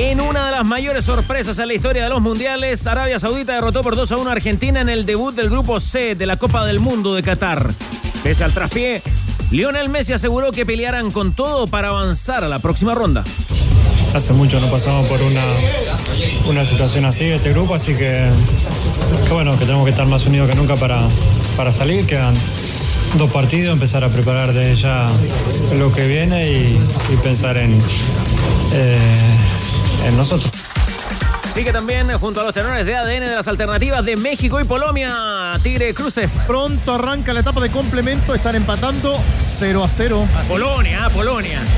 En una de las mayores sorpresas en la historia de los mundiales, Arabia Saudita derrotó por 2 a 1 a Argentina en el debut del grupo C de la Copa del Mundo de Qatar. Pese al traspié, Lionel Messi aseguró que pelearán con todo para avanzar a la próxima ronda. Hace mucho no pasamos por una, una situación así, este grupo, así que, que bueno, que tenemos que estar más unidos que nunca para, para salir. Quedan dos partidos, empezar a preparar desde ya lo que viene y, y pensar en, eh, en nosotros. Sigue también junto a los tenores de ADN de las alternativas de México y Polonia, Tigre Cruces. Pronto arranca la etapa de complemento, están empatando 0 a 0. Polonia, Polonia.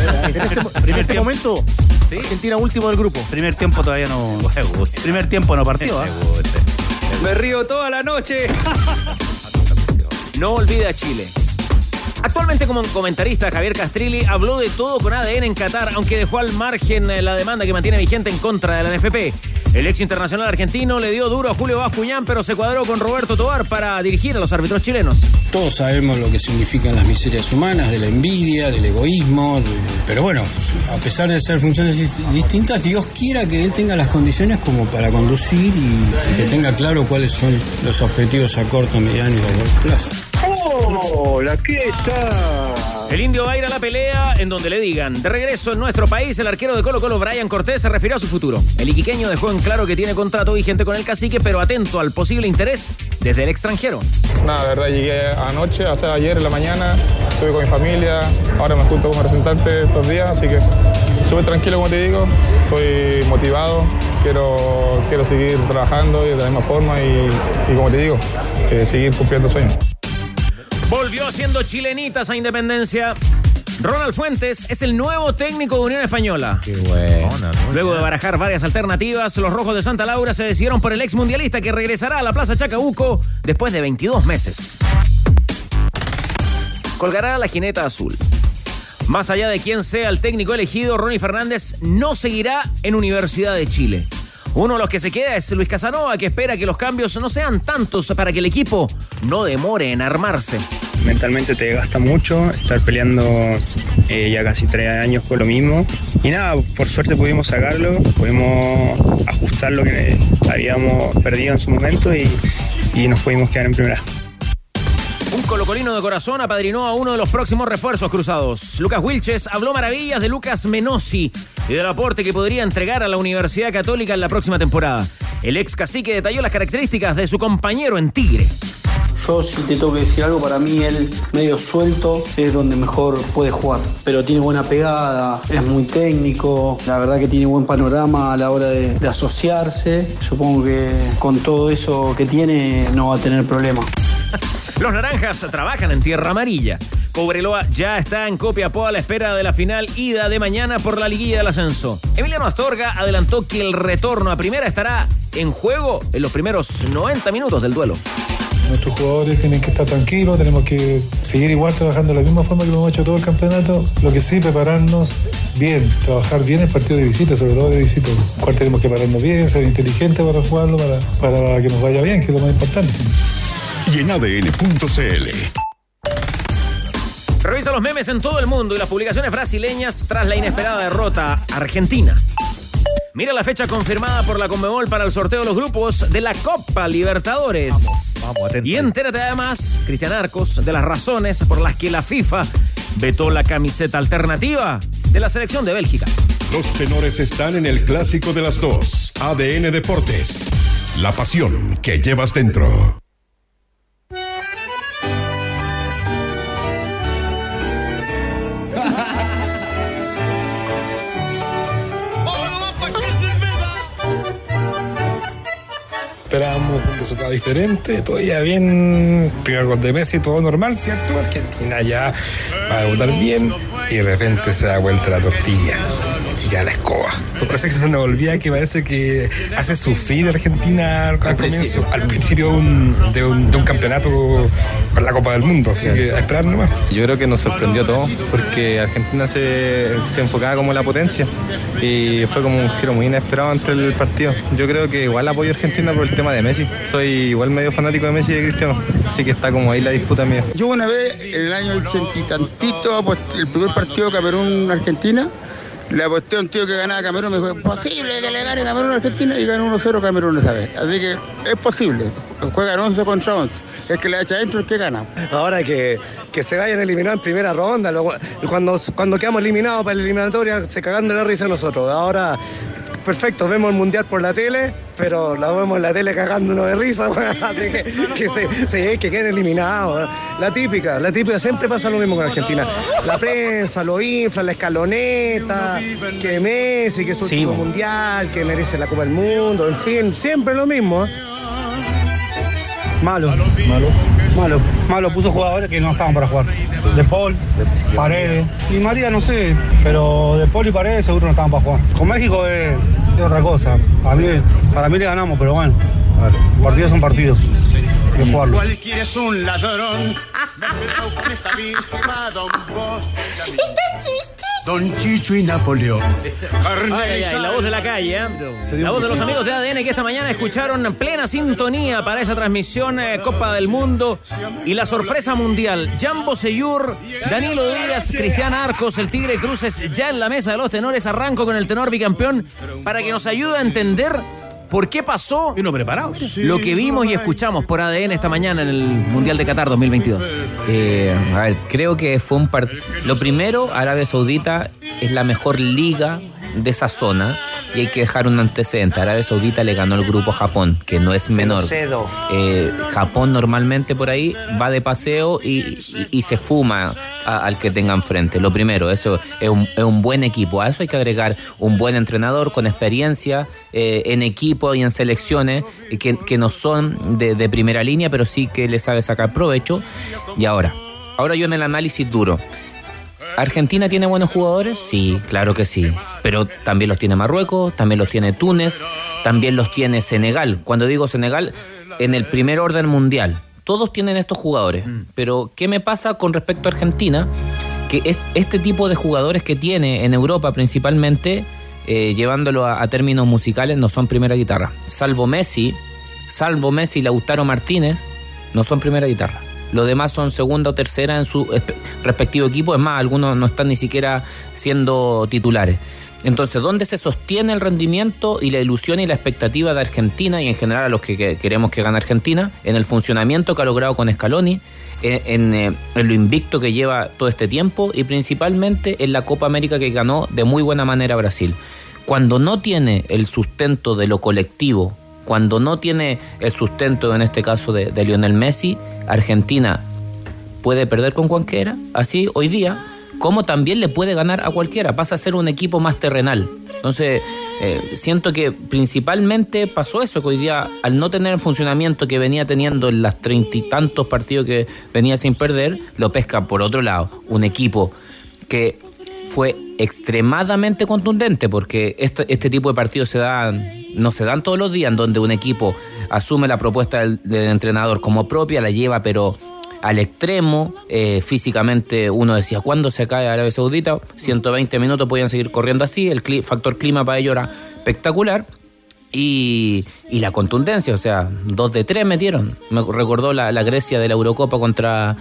En este, en este momento, Argentina último del grupo. Primer tiempo todavía no. Primer tiempo no partió. ¿ah? Me río toda la noche. No olvide a Chile. Actualmente como comentarista, Javier Castrilli habló de todo con ADN en Qatar, aunque dejó al margen eh, la demanda que mantiene vigente en contra de la NFP. El ex internacional argentino le dio duro a Julio Bascuñán, pero se cuadró con Roberto Tobar para dirigir a los árbitros chilenos. Todos sabemos lo que significan las miserias humanas, de la envidia, del egoísmo, pero bueno, a pesar de ser funciones dis- distintas, Dios quiera que él tenga las condiciones como para conducir y, y que tenga claro cuáles son los objetivos a corto, mediano y largo plazo. Hola, ¿qué tal? El indio va a ir a la pelea en donde le digan. De regreso en nuestro país, el arquero de Colo Colo, Brian Cortés, se refirió a su futuro. El iquiqueño dejó en claro que tiene contrato vigente con el cacique, pero atento al posible interés desde el extranjero. Nada, de verdad llegué anoche, o sea, ayer en la mañana, estuve con mi familia, ahora me junto como representante estos días, así que súper tranquilo como te digo, estoy motivado, quiero, quiero seguir trabajando y de la misma forma y, y como te digo, eh, seguir cumpliendo sueños. Volvió siendo chilenitas a Independencia. Ronald Fuentes es el nuevo técnico de Unión Española. Luego de barajar varias alternativas, los rojos de Santa Laura se decidieron por el ex mundialista que regresará a la Plaza Chacabuco después de 22 meses. Colgará la jineta azul. Más allá de quién sea el técnico elegido, Ronnie Fernández no seguirá en Universidad de Chile. Uno de los que se queda es Luis Casanova, que espera que los cambios no sean tantos para que el equipo no demore en armarse. Mentalmente te gasta mucho estar peleando eh, ya casi tres años con lo mismo. Y nada, por suerte pudimos sacarlo, pudimos ajustar lo que habíamos perdido en su momento y, y nos pudimos quedar en primera. Un colocolino de corazón apadrinó a uno de los próximos refuerzos cruzados. Lucas Wilches habló maravillas de Lucas Menossi y del aporte que podría entregar a la Universidad Católica en la próxima temporada. El ex cacique detalló las características de su compañero en Tigre. Yo si te tengo que decir algo, para mí él medio suelto es donde mejor puede jugar. Pero tiene buena pegada, es muy técnico, la verdad que tiene buen panorama a la hora de, asociarse. Supongo que con todo eso que tiene no va a tener problema. Los naranjas trabajan en tierra amarilla. Cobreloa ya está en Copiapó a la espera de la final ida de mañana por la liguilla del ascenso. Emiliano Astorga adelantó que el retorno a primera estará en juego en los primeros 90 minutos del duelo. Nuestros jugadores tienen que estar tranquilos, tenemos que seguir igual trabajando de la misma forma que lo hemos hecho todo el campeonato. Lo que sí, prepararnos bien, trabajar bien el partido de visita, sobre todo de visita. Cual tenemos que pararnos bien, ser inteligentes para jugarlo, para, para que nos vaya bien, que es lo más importante. Y en ADN.cl. Revisa los memes en todo el mundo y las publicaciones brasileñas tras la inesperada derrota argentina. Mira la fecha confirmada por la Conmebol para el sorteo de los grupos de la Copa Libertadores. y entérate además, Cristian Arcos, de las razones por las que la FIFA vetó la camiseta alternativa de la selección de Bélgica. Los tenores están en el clásico de las dos. ADN Deportes. La pasión que llevas dentro. Diferente, todavía bien, primer gol de Messi, todo normal, ¿cierto? Argentina ya va a debutar bien y de repente se da vuelta la tortilla. táctica a la escoba. Tu parece que se nos olvida que parece que hace sufrir a Argentina al, comienzo, principio. al principio de un, de un- de un campeonato con la Copa del Mundo. Así que a esperar nomás. Yo creo que nos sorprendió a todos porque Argentina se, se enfocaba como la potencia y fue como un giro muy inesperado entre el partido. Yo creo que igual apoyo a Argentina por el tema de Messi. Soy igual medio fanático de Messi y de Cristiano, así que está como ahí la disputa mía. Yo una vez, en el año ochenta y tantito, aposté- el primer partido Camerún-Argentina, le aposté a un tío que ganaba Camerún, me dijo, es posible que le gane Camerún a Argentina y ganó 1-0 Camerún esa vez. Así que es posible. Juegan 11 contra 11. El que le echa adentro es el que gana. Ahora que, que se vayan eliminados en primera ronda, luego- cuando, cuando quedamos eliminados para la eliminatoria, se cagan de la risa nosotros. Ahora, perfecto, vemos el mundial por la tele, pero la vemos en la tele cagándonos de risa, así que, que, se, se- que queden eliminados. La típica, la típica, siempre pasa lo mismo con Argentina. La prensa lo infla, la escaloneta, que Messi, que es su Sí, mundial, que merece la Copa del Mundo, en fin, siempre lo mismo. Malo, malo, malo, malo. Puso jugadores que no estaban para jugar. De Paul, Paredes y María, no sé, pero De Paul y Paredes seguro no estaban para jugar. Con México es, es otra cosa. Para mí, para mí le ganamos, pero bueno, partidos son partidos. Hay que jugarlo. Cualquiera es un ladrón. Me he con esta víctima, don Bos. Don Chicho y Napoleón. Ay, ay, ay, la voz de la calle, ¿eh? La voz de los amigos de ADN que esta mañana escucharon en plena sintonía para esa transmisión eh, Copa del Mundo y la sorpresa mundial. Jambo Seyur, Danilo Díaz, Cristian Arcos, el Tigre Cruces ya en la mesa de los tenores. Arranco con el tenor bicampeón para que nos ayude a entender por qué pasó lo que vimos y escuchamos por ADN esta mañana en el Mundial de Qatar 2022. Eh, a ver, creo que fue un partido. Lo primero, Arabia Saudita es la mejor liga de esa zona y hay que dejar un antecedente. Arabia Saudita le ganó el grupo a Japón, que no es menor. Eh, Japón normalmente por ahí va de paseo y, y- y se fuma a- al que tenga enfrente. Lo primero, eso es un, es un buen equipo. A eso hay que agregar un buen entrenador con experiencia eh, en equipo y en selecciones y que, que no son de, de primera línea, pero sí que le sabe sacar provecho. Y ahora, ahora yo en el análisis duro. ¿Argentina tiene buenos jugadores? Sí, claro que sí. Pero también los tiene Marruecos, también los tiene Túnez, también los tiene Senegal. Cuando digo Senegal, en el primer orden mundial. Todos tienen estos jugadores. Pero, ¿qué me pasa con respecto a Argentina? Que es- este tipo de jugadores que tiene en Europa principalmente, eh, llevándolo a, a términos musicales, no son primera guitarra. Salvo Messi, salvo Messi y Lautaro Martínez, no son primera guitarra. Los demás son segunda o tercera en su espe- respectivo equipo. Es más, algunos no están ni siquiera siendo titulares. Entonces, ¿dónde se sostiene el rendimiento y la ilusión y la expectativa de Argentina y en general a los que, que queremos que gane Argentina? En el funcionamiento que ha logrado con Scaloni, en, eh, en lo invicto que lleva todo este tiempo y principalmente en la Copa América que ganó de muy buena manera Brasil. Cuando no tiene el sustento de lo colectivo, cuando no tiene el sustento, en este caso, de, Lionel Messi, Argentina puede perder con cualquiera, así hoy día, como también le puede ganar a cualquiera, pasa a ser un equipo más terrenal. Entonces, eh, siento que principalmente pasó eso, que hoy día, al no tener el funcionamiento que venía teniendo en las treinta y tantos partidos que venía sin perder, lo pesca por otro lado, un equipo que fue extremadamente contundente porque este, este tipo de partidos se dan, no se dan todos los días en donde un equipo asume la propuesta del, entrenador como propia, la lleva pero al extremo, eh, físicamente uno decía, ¿cuándo se cae Arabia Saudita? 120 minutos podían seguir corriendo así, el factor clima para ello era espectacular. Y, y la contundencia, o sea, dos de tres metieron. Me recordó la Grecia de la Eurocopa contra,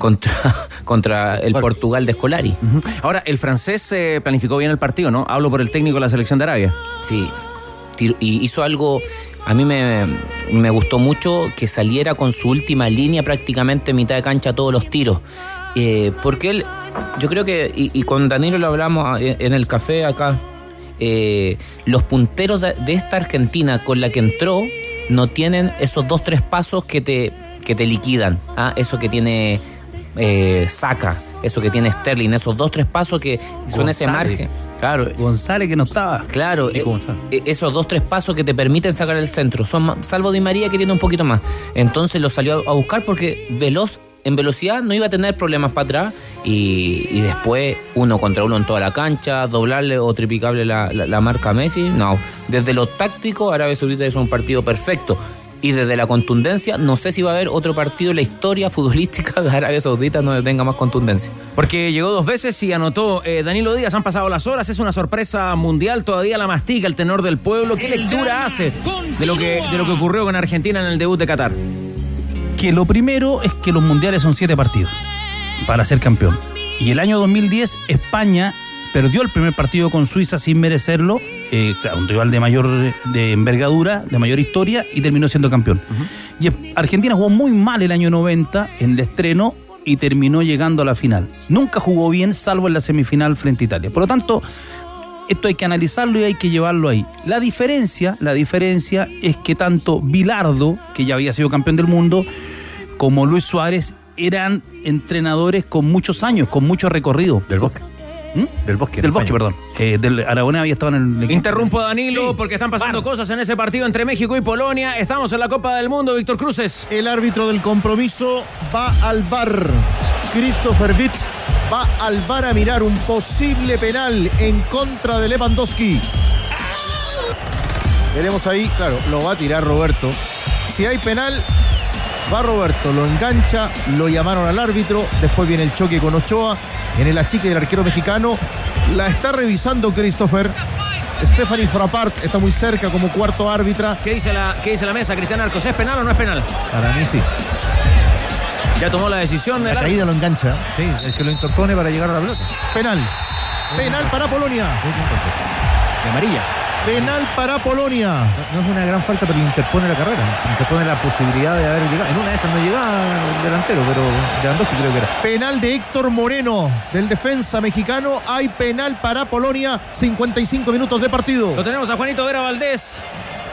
contra, contra el Portugal de Scolari. Ahora, el francés eh, planificó bien el partido, ¿no? Hablo por el técnico de la selección de Arabia. Sí, y hizo algo, a mí me, me gustó mucho que saliera con su última línea prácticamente mitad de cancha todos los tiros. Eh, porque él, yo creo que, y, y con Danilo lo hablamos eh, en el café acá, eh, los punteros de, de esta Argentina con la que entró no tienen esos dos, tres pasos que te, que te liquidan. ¿ah? Eso que tiene eh, Saca, eso que tiene Sterling, esos dos, tres pasos que son ese margen. Claro. González que no estaba. Claro, eh, eh, esos dos, tres pasos que te permiten sacar el centro. Son, salvo Di María que tiene un poquito más. Entonces lo salió a buscar porque Veloz en velocidad no iba a tener problemas para atrás y, y después uno contra uno en toda la cancha, doblarle o triplicarle la, la- la marca a Messi. No, desde lo táctico, Arabia Saudita hizo un partido perfecto. Y desde la contundencia, no sé si va a haber otro partido en la historia futbolística de Arabia Saudita donde tenga más contundencia. Porque llegó dos veces y anotó eh, Danilo Díaz. Han pasado las horas, es una sorpresa mundial. Todavía la mastica el tenor del pueblo. ¿Qué lectura hace de lo que, de lo que ocurrió con Argentina en el debut de Qatar? Que lo primero es que los mundiales son siete partidos para ser campeón. Y el año 2010 España perdió el primer partido con Suiza sin merecerlo, eh, claro, un rival de mayor de envergadura, de mayor historia, y terminó siendo campeón. Y Argentina jugó muy mal el año 90 en el estreno y terminó llegando a la final. Nunca jugó bien, salvo en la semifinal frente a Italia. Por lo tanto, esto hay que analizarlo y hay que llevarlo ahí. La diferencia, la diferencia es que tanto Bilardo, que ya había sido campeón del mundo, como Luis Suárez eran entrenadores con muchos años, con mucho recorrido. Del bosque. Del bosque. Del bosque, perdón. Que del Aragonés había estado en el equipo. Interrumpo a Danilo porque están pasando cosas en ese partido entre México y Polonia. Estamos en la Copa del Mundo, Víctor Cruces. El árbitro del compromiso va al bar. Christopher Witt va al bar a mirar un posible penal en contra de Lewandowski. Veremos ahí, claro, lo va a tirar Roberto. Si hay penal, va Roberto, lo engancha, lo llamaron al árbitro, después viene el choque con Ochoa en el achique del arquero mexicano. La está revisando Christopher. Stephanie Frappart está muy cerca como cuarto árbitra. ¿Qué dice la, qué dice la mesa, Cristian Arcos? ¿Es penal o no es penal? Para mí sí. Ya tomó la decisión. La caída lo engancha. Sí, es que lo interpone para llegar a la pelota. Penal. Penal para Polonia. De amarilla. Penal para Polonia. No, no es una gran falta, pero interpone la carrera. Interpone la posibilidad de haber llegado. En una de esas no llegaba el delantero, pero Lewandowski creo que era. Penal de Héctor Moreno, del defensa mexicano. Hay penal para Polonia. 55 minutos de partido. Lo tenemos a Juanito Vera Valdés.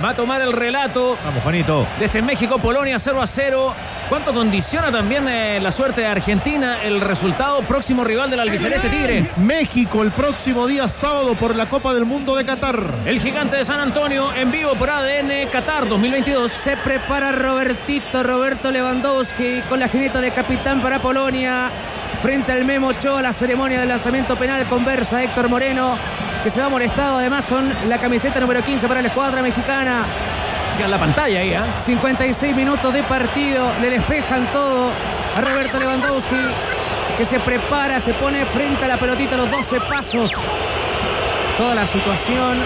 Va a tomar el relato Vamos, Juanito. de este México-Polonia 0 a 0. ¿Cuánto condiciona también eh, la suerte de Argentina el resultado próximo rival del albiceleste Tigre? México el próximo día sábado por la Copa del Mundo de Qatar. El gigante de San Antonio en vivo por ADN Qatar 2022. Se prepara Robertito, Roberto Lewandowski con la jineta de capitán para Polonia. Frente al Memo Ochoa, la ceremonia del lanzamiento penal conversa Héctor Moreno, que se va molestado además con la camiseta número 15 para la escuadra mexicana. en la pantalla ahí, ¿ah? 56 minutos de partido, le despejan todo a Roberto Lewandowski, que se prepara, se pone frente a la pelotita a los 12 pasos. Toda la situación,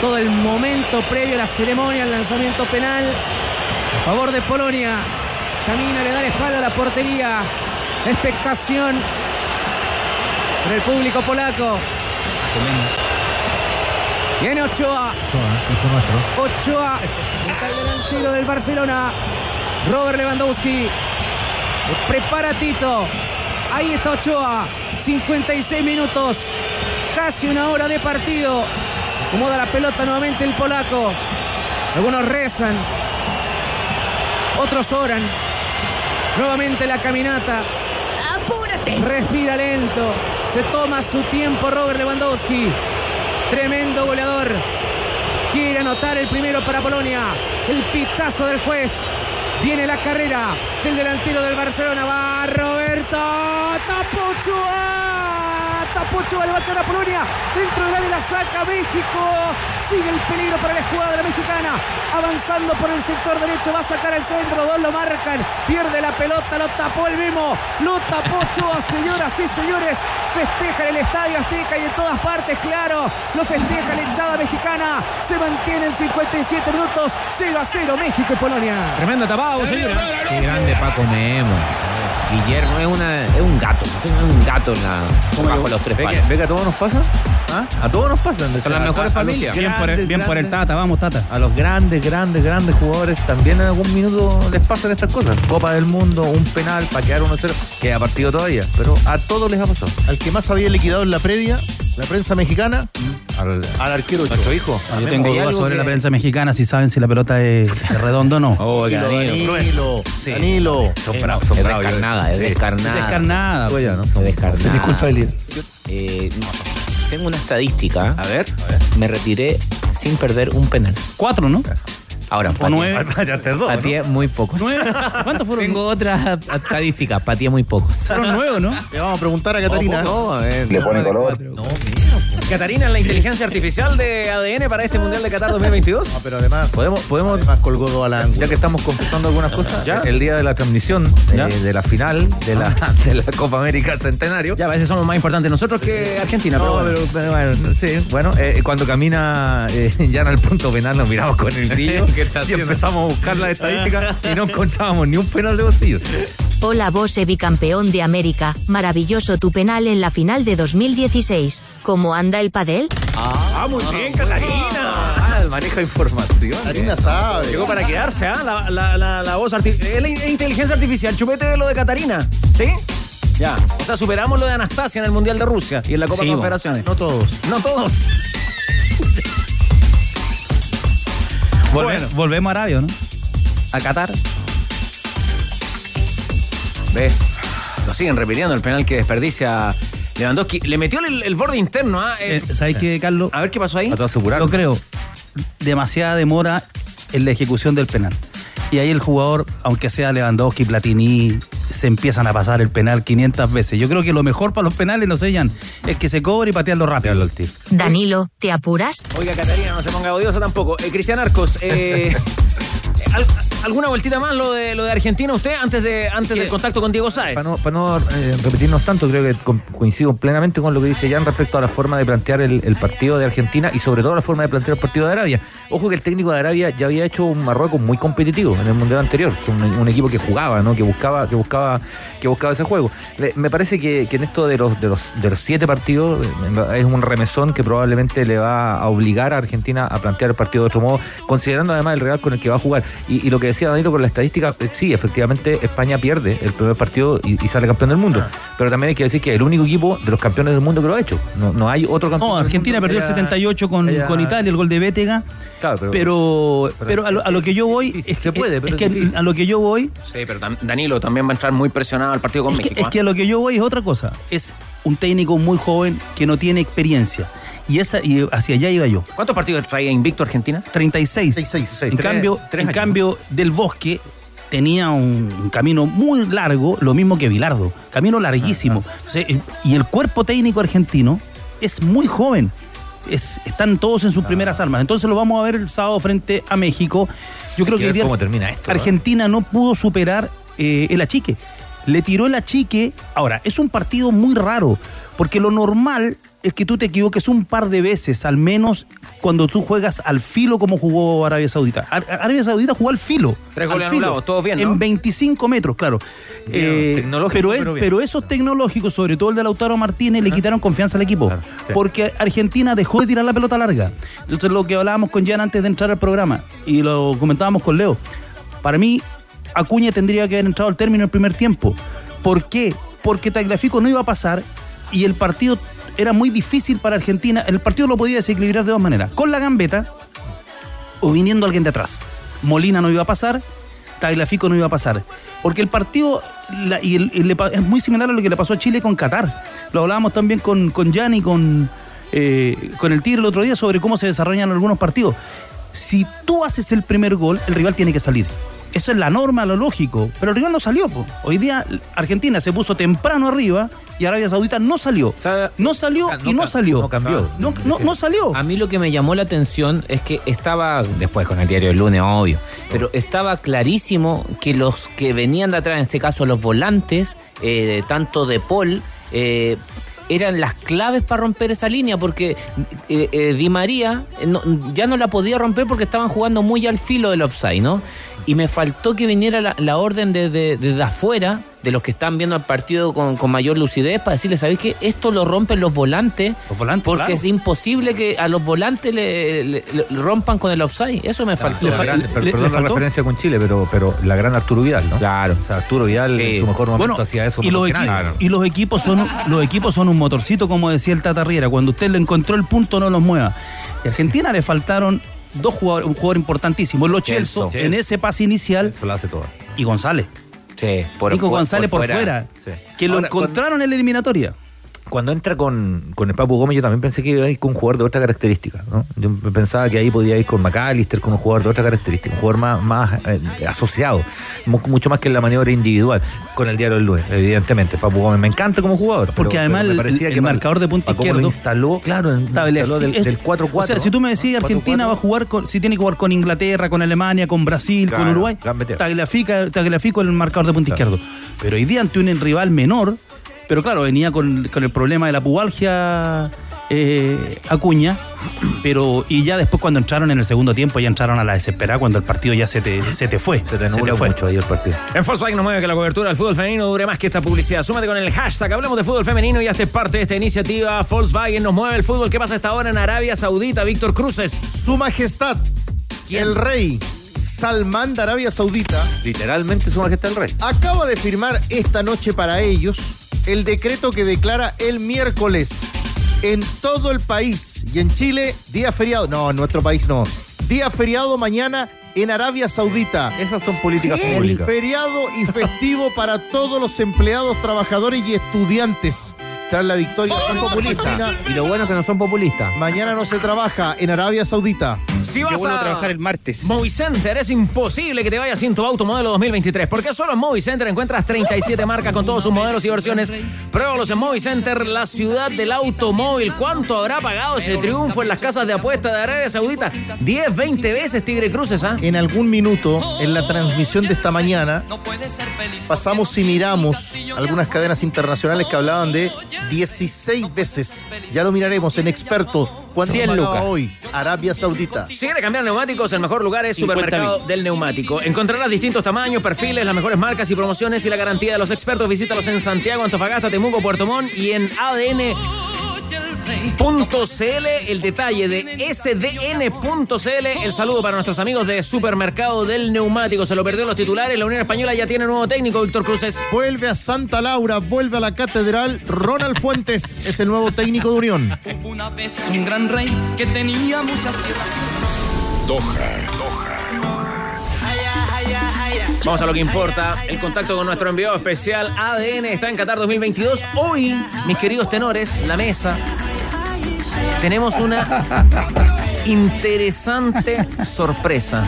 todo el momento previo a la ceremonia, el lanzamiento penal a favor de Polonia. Camina, le da la espalda a la portería. Expectación por el público polaco. Viene Ochoa. Ochoa, está el delantero del Barcelona. Robert Lewandowski. Prepara Tito. Ahí está Ochoa. 56 minutos. Casi una hora de partido. Acomoda la pelota nuevamente el polaco. Algunos rezan. Otros oran. Nuevamente la caminata. ¡Apúrate! Respira lento. Se toma su tiempo Robert Lewandowski. Tremendo goleador. Quiere anotar el primero para Polonia. El pitazo del juez. Viene la carrera del delantero del Barcelona. Va Roberto. Tapochua. Tapochua le va a caer a Polonia. Dentro del área la saca México. Sigue el peligro para la escuadra mexicana. Avanzando por el sector derecho. Va a sacar el centro. Dos lo marcan. Pierde la pelota. Lo tapó el mismo. Lo tapó Ochoa. Señoras y señores. Festeja en el estadio Azteca y en todas partes. Claro. Lo festeja la hinchada mexicana. Se mantiene en 57 minutos. 0 a 0 México y Polonia. Tremenda tapada, señora. Qué grande Paco Memo. Guillermo es, una, es un gato, es un gato en la, bajo los tres ¿Ve que, palos. ve que a todos nos pasa? ¿Ah? A todos nos pasa. Son las mejores familias. Bien por el- bien por el Tata, vamos Tata. A los grandes, grandes, grandes jugadores también en algún minuto les pasan estas cosas. Copa del Mundo, un penal para quedar 1-0, que ha partido todavía, pero a todos les ha pasado. Al que más había liquidado en la previa, la prensa mexicana, Al, al arquero nuestro hijo. Ah, Yo tengo dudas sobre que- la prensa mexicana, si saben si la pelota es, es redonda o no. Oh, Danilo, Danilo. Danilo, Danilo. Son Eh, bravos, son es bravos. descarnada, es Sí. descarnada. Descarnada. Tú ya, ¿no? Es descarnada. Disculpa, Elia. Eh, no, tengo una estadística. A ver, a ver. Me retiré sin perder un penal. Cuatro, ¿no? Ahora, O nueve. Dos, ¿no? Pateé muy pocos. Nueve. ¿Cuántos fueron? Tengo otra estadística, pateé muy pocos. Fueron nueve, ¿no? Le vamos a preguntar a Catarina. No, a ver, Le pone no, color. cuatro. No, Catarina, la inteligencia artificial de ADN para este Mundial de Qatar 2022. No, pero además, podemos, podemos además colgó dos al ángulo. ya que estamos confesando algunas cosas, ¿Ya? el día de la transmisión eh, de la final de la, de la Copa América Centenario. Ya, a veces somos más importantes nosotros que Argentina, pero No, bueno. pero, pero bueno, sí, bueno, eh, cuando camina eh, ya en el punto penal nos miramos con el brillo ¿Qué está y empezamos a buscar las estadísticas y no encontrábamos ni un penal de bolsillo. Hola Bose bicampeón de América, maravilloso tu penal en la final de 2016. ¿Cómo anda el padel? Ah, muy bien, Catarina. Ah, maneja información. Catarina eh. sabe. Llegó para quedarse, ¿ah? La, la, la, la voz arti- es inteligencia artificial, chupete de lo de Catarina. ¿Sí? Ya. O sea, superamos lo de Anastasia en el Mundial de Rusia y en la Copa Sí, Confederaciones. No todos. No todos. Bueno. Volvemos a Arabia, ¿no? A Qatar. Ve. Lo siguen repitiendo el penal que desperdicia Lewandowski. Le metió el, el borde interno, ¿ah? Eh, Eh, ¿Sabes qué, Carlos? a ver qué pasó ahí. A asegurar. Yo creo, demasiada demora en la ejecución del penal. Y ahí el jugador, aunque sea Lewandowski, Platini, se empiezan a pasar el penal 500 veces. Yo creo que lo mejor para los penales, no sé, Jan, es que se cobre y patearlo rápido. Danilo, ¿te apuras? Oiga, Catarina, no se ponga odiosa tampoco. Eh, Cristian Arcos, eh, ¿al- ¿alguna vueltita más lo de, lo de Argentina usted antes, de, antes del contacto con Diego Sáez? Para no, para no, eh, repetirnos tanto, creo que co- coincido plenamente con lo que dice Jan respecto a la forma de plantear el, el partido de Argentina y sobre todo la forma de plantear el partido de Arabia. Ojo que el técnico de Arabia ya había hecho un Marruecos muy competitivo en el mundial anterior, un, un equipo que jugaba, ¿no? que buscaba, que buscaba, que buscaba ese juego. Le- me parece que, que en esto de los, de los de los siete partidos es un remesón que probablemente le va a obligar a Argentina a plantear el partido de otro modo, considerando además el Real con el que va a jugar. Y, y lo que decía Danilo con la estadística, eh, sí, efectivamente España pierde el primer partido y, y sale campeón del mundo. Pero también hay que decir que es el único equipo de los campeones del mundo que lo ha hecho. No, no hay otro campeón. No, Argentina perdió el haya- 78 con, con Italia, el gol de Bétega. Claro, pero- Pero, pero, a, lo, a lo que yo voy. Es, se puede, es pero que a lo que yo voy. Sí, pero tam- Danilo también va a entrar muy presionado al partido con Es que, México. es ¿ah? que a lo que yo voy es otra cosa. Es un técnico muy joven que no tiene experiencia. Y, esa, y hacia allá iba yo. ¿Cuántos partidos traía invicto Argentina? 36. 36. En, cambio, en cambio, Del Bosque tenía un, un camino muy largo, lo mismo que Vilardo. Camino larguísimo. Entonces, y el cuerpo técnico argentino es muy joven. Es- están todos en sus primeras armas. Entonces lo vamos a ver el sábado frente a México. Yo creo que que, hoy ver día cómo termina. Argentina no pudo superar eh, el achique. Le tiró el achique. Ahora, es un partido muy raro, porque lo normal es que tú te equivoques un par de veces, al menos cuando tú juegas al filo como jugó Arabia Saudita. Ar- Arabia Saudita jugó al filo. Tres goles anulados, todo bien, ¿no? En 25 metros, claro. Eh, tecnológico, pero, es- pero bien. pero esos tecnológicos, sobre todo el de Lautaro Martínez, le quitaron confianza al equipo. sí. Porque Argentina dejó de tirar la pelota larga. Entonces, lo que hablábamos con Jan antes de entrar al programa, y lo comentábamos con Leo, para mí, Acuña tendría que haber entrado al término del primer tiempo. ¿Por qué? Porque Tagliafico no iba a pasar y el partido era muy difícil para Argentina. El partido lo podía desequilibrar de dos maneras. Con la gambeta o viniendo alguien de atrás. Molina no iba a pasar, Tagliafico no iba a pasar. Porque el partido y es muy similar a lo que le pasó a Chile con Qatar. Lo hablábamos también con, con y con, eh, con el Tigre el otro día sobre cómo se desarrollan algunos partidos. Si tú haces el primer gol, el rival tiene que salir. Eso es la norma, lo lógico. Pero el rival no salió. po. Hoy día Argentina se puso temprano arriba y Arabia Saudita no salió. No salió y no salió. No cambió. No, no- no salió. A mí lo que me llamó la atención es que estaba, después con el diario del lunes, obvio, pero estaba clarísimo que los que venían de atrás, en este caso los volantes, eh, tanto de Paul, eh, eran las claves para romper esa línea, porque eh, eh, Di María eh, no- ya no la podía romper porque estaban jugando muy al filo del offside, ¿no? Y me faltó que viniera la, orden desde de, de afuera, de los que están viendo el partido con, con mayor lucidez, para decirles, ¿sabéis qué? Esto lo rompen los volantes, porque claro. es imposible que a los volantes le, le- le rompan con el offside. Eso me faltó. La gran- per- perdón la referencia con Chile, pero, pero la gran Arturo Vidal, ¿no? Claro. O sea, Arturo Vidal Sí. en su mejor momento Bueno, hacía eso y los, que y los equipos son los equipos son un motorcito como decía el Tata Riera cuando usted le encontró el punto no los mueva y a Argentina le faltaron dos jugadores un jugador importantísimo Lo Chelso Celso. en ese pase inicial Eso lo hace todo. y González Sí, por Nico González por fuera, Sí. que lo encontraron en la eliminatoria cuando entra con, con el Papu Gómez, yo también pensé que iba a ir con un jugador de otra característica. ¿no? Yo pensaba que ahí podía ir con McAllister, con un jugador de otra característica, un jugador más, más eh, asociado, mu- mucho más que en la maniobra individual, con el diario del lunes, evidentemente. Papu Gómez me encanta como jugador. Porque pero- además pero me el- parecía el que para- marcador de punta izquierdo lo instaló, claro, lo instaló del, del 4-4. O sea, si tú me decís Argentina va a jugar con, si tiene que jugar con Inglaterra, con Alemania, con Brasil, con Uruguay, tagliafico el marcador de punta izquierdo. Pero hoy día ante un rival menor, pero claro, venía con, con el problema de la pubalgia eh, Acuña, pero y ya después cuando entraron en el segundo tiempo, ya entraron a la desesperada cuando el partido ya se te, se te fue. Se te nubló mucho ahí el partido. En Volkswagen nos mueve que la cobertura del fútbol femenino dure más que esta publicidad. Súmate con el hashtag Hablemos de fútbol femenino y hazte parte de esta iniciativa. Volkswagen nos mueve el fútbol. ¿Qué pasa hasta ahora en Arabia Saudita? Víctor Cruces. Su Majestad, el rey Salmán de Arabia Saudita, Literalmente su majestad el rey. acaba de firmar esta noche para ellos el decreto que declara el miércoles en todo el país y en Chile día feriado. No, en nuestro país no. Día feriado mañana en Arabia Saudita. Esas son políticas El públicas. feriado y festivo para todos los empleados, trabajadores y estudiantes. Tras la victoria a populistas. Argentina, Y lo bueno es que no son populistas. Mañana no se trabaja en Arabia Saudita. Si vas a el martes. Movicenter, es imposible que te vayas sin tu auto modelo 2023, porque solo en Movicenter encuentras 37 marcas con todos sus modelos y versiones. Pruébalos en Movicenter, la ciudad del automóvil. ¿Cuánto habrá pagado ese triunfo en las casas de apuestas de Arabia Saudita? 10, 20 veces Tigre Cruces, ¿ah? En algún minuto, en la transmisión de esta mañana, pasamos y miramos algunas cadenas internacionales que hablaban de 16 veces. Ya lo miraremos en experto. ¿Cuánto 100 pagaba lucas. hoy? Arabia Saudita. Si quieres cambiar neumáticos, el mejor lugar es 50 Supermercado del Neumático. Encontrarás distintos tamaños, perfiles, las mejores marcas y promociones y la garantía de los expertos. Visítalos en Santiago, Antofagasta, Temuco, Puerto Montt y en ADN.cl. El detalle de SDN.cl. El saludo para nuestros amigos de Supermercado del Neumático. Se lo perdió los titulares. La Unión Española ya tiene nuevo técnico, Víctor Cruces. Vuelve a Santa Laura, vuelve a la catedral. Ronald Fuentes es el nuevo técnico de Unión. Una vez un gran rey que tenía muchas tierras. Vamos a lo que importa. El contacto con nuestro enviado especial ADN está en Qatar 2022. Hoy, mis queridos tenores, la mesa. Tenemos una interesante sorpresa.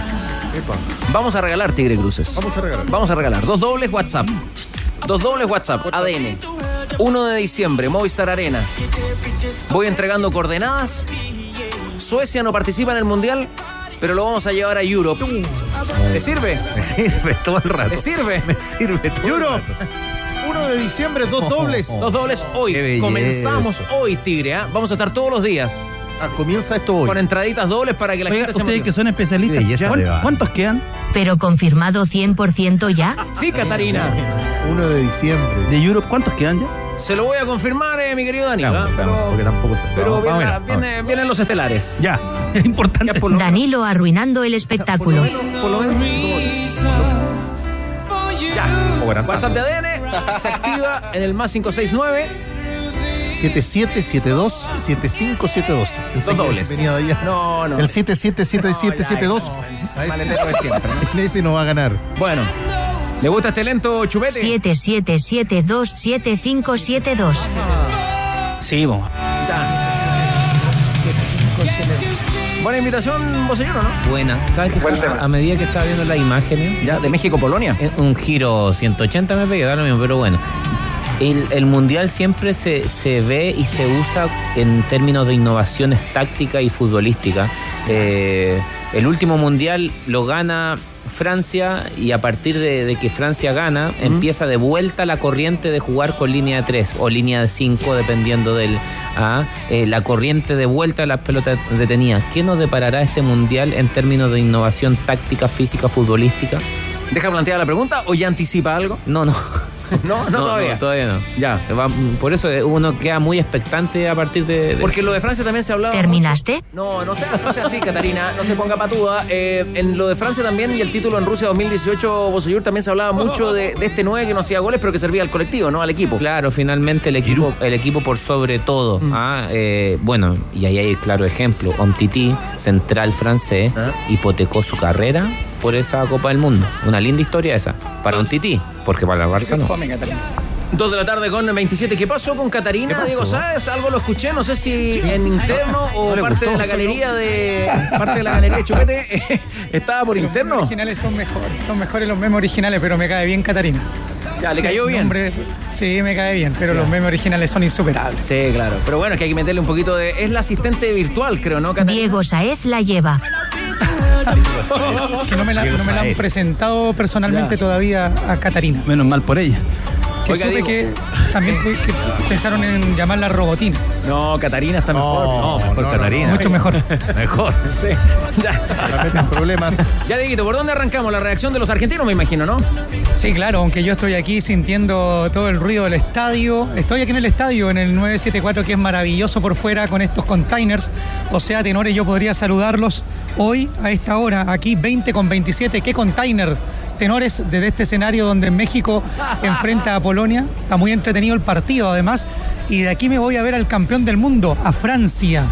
Vamos a regalar Tigre Cruces. Vamos a regalar. Vamos a regalar dos dobles WhatsApp. Dos dobles WhatsApp ADN. 1 de diciembre, Movistar Arena. Voy entregando coordenadas. Suecia no participa en el Mundial, pero lo vamos a llevar a Europe. ¿Le sirve? Me sirve todo el rato. ¿Le sirve? Me sirve todo Europe. el rato. 1 de diciembre, dos dobles. Dos dobles hoy. Comenzamos hoy, Tigre. ¿ah? Vamos a estar todos los días Ah, comienza esto hoy. con entraditas dobles para que la Oiga, gente se ustedes motive. que son especialistas, Qué belleza ¿cuán- de va. ¿cuántos quedan Pero confirmado 100% ya. Sí, Catarina. 1 de diciembre. de Europe? ¿Cuántos quedan ya? Se lo voy a confirmar, eh, mi querido Dani. Vamos, ¿ah? porque tampoco se. pero vamos, viene- vamos, mira, viene- vienen los estelares. Ya, es importante. Danilo arruinando el espectáculo. Por lo menos. Ya. WhatsApp de ADN se activa en el más 569. 7772 7572. Dos dobles. Allá. No, no. El 777772. A ese- Maletero de siempre, ¿no? Ese no va a ganar. Bueno. ¿Le gusta este lento chupete? 77727572. Sí, vamos. Buena invitación, Bocellero, ¿no? Buena. ¿Sabes qué? A, a medida que estaba viendo las imágenes, Ya, de México-Polonia. eh, un giro 180 me pegué, da lo mismo, pero bueno. El, el mundial siempre se, se ve y se usa en términos de innovaciones tácticas y futbolísticas. Eh, el último mundial lo gana Francia y a partir de, de que Francia gana, empieza de vuelta la corriente de jugar con línea de 3 o línea de 5, dependiendo del. ah, eh, la corriente de vuelta de las pelotas detenidas. ¿Qué nos deparará este mundial en términos de innovación táctica, física, futbolística? ¿Deja planteada la pregunta o ya anticipa algo? No, no. No, no, todavía. todavía no. Ya. Va- por eso uno queda muy expectante a partir de. de- Porque lo de Francia también se hablaba. ¿Terminaste? mucho. No, no sea, no sea así, Catarina. No se ponga patuda. Eh, en lo de Francia también y el título en Rusia 2018, Bosellur también se hablaba mucho de, de este 9 que no hacía goles, pero que servía al colectivo, ¿no? Al equipo. Claro, finalmente el equipo, el equipo por sobre todo. Mm. ah, eh, bueno, y ahí hay claro ejemplo. Omtiti, central francés, Ah. hipotecó su carrera por esa Copa del Mundo. Una linda historia esa. Para Omtiti, porque para el Barça no. Dos de la tarde con 27. ¿Qué pasó con Catarina? Diego ¿sabes? Algo lo escuché, no sé si en interno o No parte gustó. de la galería de. parte de la galería de Chupete estaba por interno. Los originales son mejores, son mejores los memes originales, pero me cae bien Catarina. Ya, ¿le cayó bien? nombre- sí, me cae bien, pero los memes originales son insuperables. Sí, claro. Pero bueno, es que hay que meterle un poquito de. Es la asistente virtual, creo, ¿no, Catarina? Diego Saez la lleva. que no me la, no me la han presentado personalmente todavía a Catarina. Menos mal por ella. Que Oiga, supe que también que pensaron en llamarla Robotina. No, Catarina está mejor. No, mejor Catarina. Mucho mejor. Mejor. Sí. Ya. Meten problemas. Ya, Dieguito, ¿por dónde arrancamos? La reacción de los argentinos, me imagino, ¿no? Sí, claro, aunque yo estoy aquí sintiendo todo el ruido del estadio. Estoy aquí en el estadio, en el 974, que es maravilloso por fuera con estos containers. O sea, tenores, yo podría saludarlos hoy a esta hora, aquí 20 con 27. ¿Qué container? Tenores desde este escenario donde México enfrenta a Polonia. Está muy entretenido el partido, además. Y de aquí me voy a ver al campeón del mundo, a Francia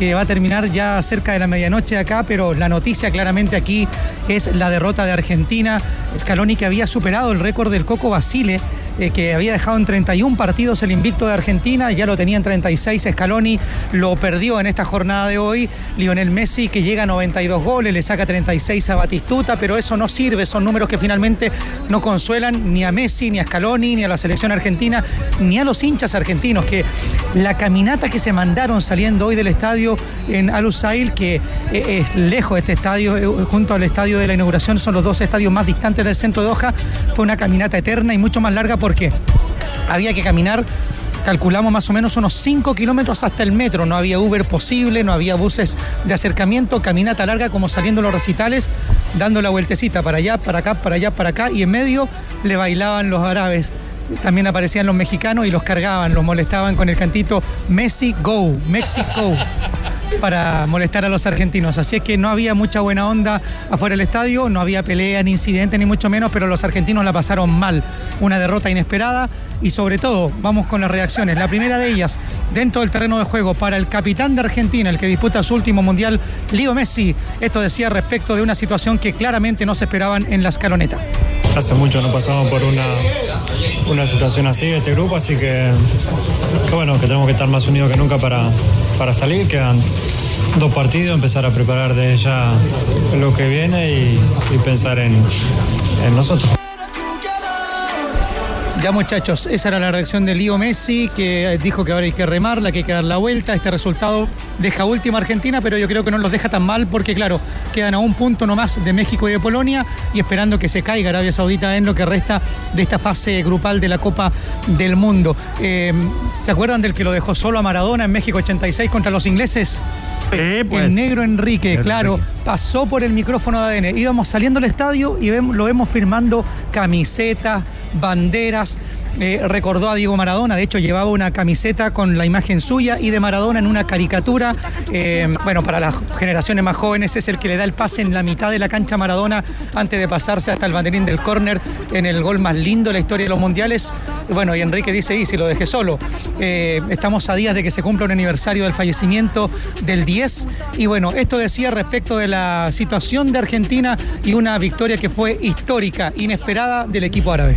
que va a terminar ya cerca de la medianoche acá, pero la noticia claramente aquí es la derrota de Argentina. Scaloni que había superado el récord del Coco Basile, eh, que había dejado en 31 partidos el invicto de Argentina, ya lo tenía en 36 Scaloni, lo perdió en esta jornada de hoy. Lionel Messi que llega a 92 goles, le saca 36 a Batistuta, pero eso no sirve, son números que finalmente no consuelan ni a Messi, ni a Scaloni, ni a la selección argentina, ni a los hinchas argentinos, que la caminata que se mandaron saliendo hoy del estadio en Al Usail, que eh, es lejos este estadio, eh, junto al estadio de la inauguración, son los dos estadios más distantes del centro de Doha, fue una caminata eterna y mucho más larga porque había que caminar calculamos más o menos unos 5 kilómetros hasta el metro. No había Uber posible, no había buses de acercamiento, caminata larga como saliendo los recitales, dando la vueltecita para allá, para acá, para allá, para acá, y en medio le bailaban los árabes. También aparecían los mexicanos y los cargaban, los molestaban con el cantito Messi Go, Mexico para molestar a los argentinos. Así es que no había mucha buena onda afuera del estadio, no había pelea ni incidente ni mucho menos, pero los argentinos la pasaron mal. Una derrota inesperada y sobre todo, vamos con las reacciones. La primera de ellas, dentro del terreno de juego, para el capitán de Argentina, el que disputa su último mundial, Leo Messi. Esto decía respecto de una situación que claramente no se esperaban en la escaloneta. Hace mucho no pasamos por una, una situación así, este grupo, así que, que bueno, que tenemos que estar más unidos que nunca para, para salir. Quedan dos partidos, empezar a preparar de ya lo que viene y, pensar en, en nosotros. Ya muchachos, esa era la reacción de Leo Messi, que dijo que ahora hay que remarla, que hay que dar la vuelta. Este resultado deja última Argentina, pero yo creo que no los deja tan mal porque, claro, quedan a un punto nomás de México y de Polonia y esperando que se caiga Arabia Saudita en lo que resta de esta fase grupal de la Copa del Mundo. Eh, ¿Se acuerdan del que lo dejó solo a Maradona en México 86 contra los ingleses? El negro Enrique, claro, pasó por el micrófono de ADN. Íbamos saliendo del estadio y lo vemos firmando camisetas, banderas. Eh, recordó a Diego Maradona, de hecho llevaba una camiseta con la imagen suya y de Maradona en una caricatura. Eh, bueno, para las generaciones más jóvenes es el que le da el pase en la mitad de la cancha a Maradona antes de pasarse hasta el banderín del córner en el gol más lindo de la historia de los mundiales. Bueno, y Enrique dice, y si lo dejé solo. Eh, estamos a días de que se cumpla un aniversario del fallecimiento del 10. Y bueno, esto decía respecto de la situación de Argentina y una victoria que fue histórica, inesperada del equipo árabe.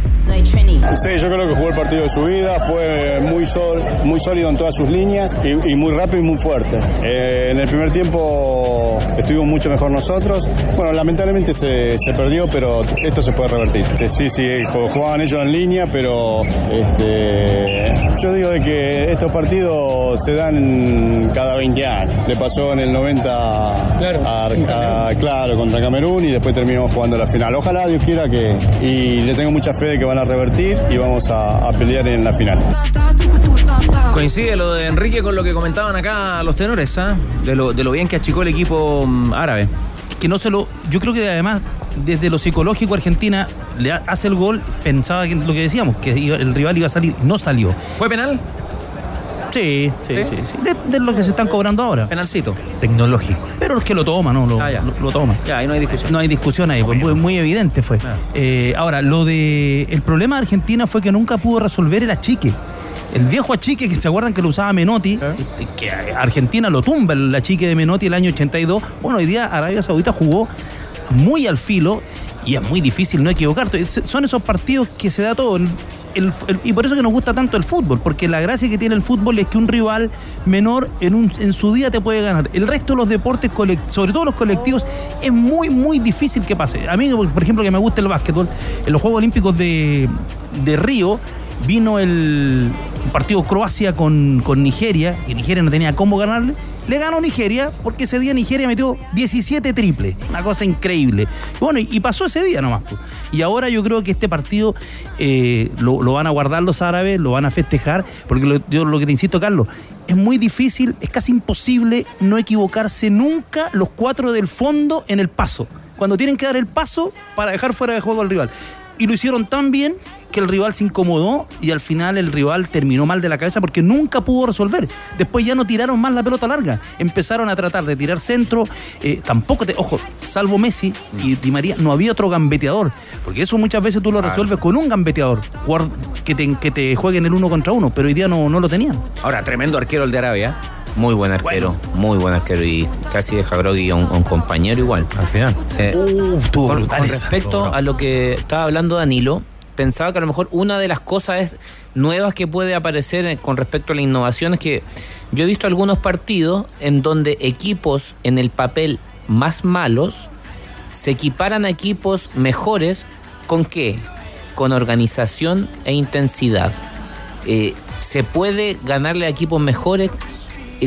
Sí, yo creo que jugó el partido de su vida, fue muy, sol, muy sólido en todas sus líneas y, y muy rápido y muy fuerte. Eh, en el primer tiempo estuvimos mucho mejor nosotros. Bueno, lamentablemente se, se perdió, pero esto se puede revertir. Que sí, sí, ju- jugaban ellos en línea, pero este, yo digo de que estos partidos se dan cada 20 años. Le pasó en el 90 a- a- claro, contra Camerún y después terminamos jugando la final. Ojalá Dios quiera que, y le tengo mucha fe de que van a revertir y vamos a, a pelear en la final. Coincide lo de Enrique con lo que comentaban acá los tenores, ¿ah? De, lo, de lo bien que achicó el equipo mm, árabe. que no se lo. Yo creo que además, desde lo psicológico, Argentina le ha- hace el gol, pensaba que lo que decíamos, que iba- el rival iba a salir, no salió. ¿Fue penal? Sí, sí, sí. sí. De, de lo que se están cobrando ahora. Penalcito. Tecnológico. Pero es que lo toma, ¿no? Lo, Ah, ya. lo, lo toma. Ya, ahí no hay discusión. No hay discusión ahí, pues, muy, muy evidente fue. Eh, ahora, lo de. El problema de Argentina fue que nunca pudo resolver el achique. El viejo achique, que se acuerdan que lo usaba Menotti, este, que Argentina lo tumba el achique de Menotti el año 82. Bueno, hoy día Arabia Saudita jugó muy al filo y es muy difícil no equivocarte. Son esos partidos que se da todo. Y por eso que nos gusta tanto el fútbol, porque la gracia que tiene el fútbol es que un rival menor en, un, en su día te puede ganar. El resto de los deportes, sobre todo los colectivos, es muy, muy difícil que pase. A mí, por ejemplo, que me gusta el básquetbol, en los Juegos Olímpicos de, de Río vino el partido Croacia con, con Nigeria, y Nigeria no tenía cómo ganarle. Le ganó Nigeria porque ese día Nigeria metió 17 triples. Una cosa increíble. Bueno, y, pasó ese día nomás. Y ahora yo creo que este partido eh, lo, van a guardar los árabes, lo van a festejar, porque yo lo que te insisto, Carlos, es muy difícil, es casi imposible no equivocarse nunca los cuatro del fondo en el paso. Cuando tienen que dar el paso para dejar fuera de juego al rival. Y lo hicieron tan bien que el rival se incomodó y al final el rival terminó mal de la cabeza porque nunca pudo resolver. Después ya no tiraron más la pelota larga. Empezaron a tratar de tirar centro. eh, tampoco te. Ojo, salvo Messi y Di María, no había otro gambeteador. Porque eso muchas veces tú lo resuelves con un gambeteador. jugar- que, te, que te jueguen el uno contra uno. Pero hoy día no, no lo tenían. Ahora, tremendo arquero el de Arabia. Muy buen arquero, muy buen arquero y casi deja groggy a un, compañero igual. Al final. con, brutal con respecto a lo que estaba hablando Danilo, pensaba que a lo mejor una de las cosas nuevas que puede aparecer eh, con respecto a la innovación es que yo he visto algunos partidos en donde equipos en el papel más malos se equiparan a equipos mejores con qué? Con organización e intensidad. Eh, se puede ganarle a equipos mejores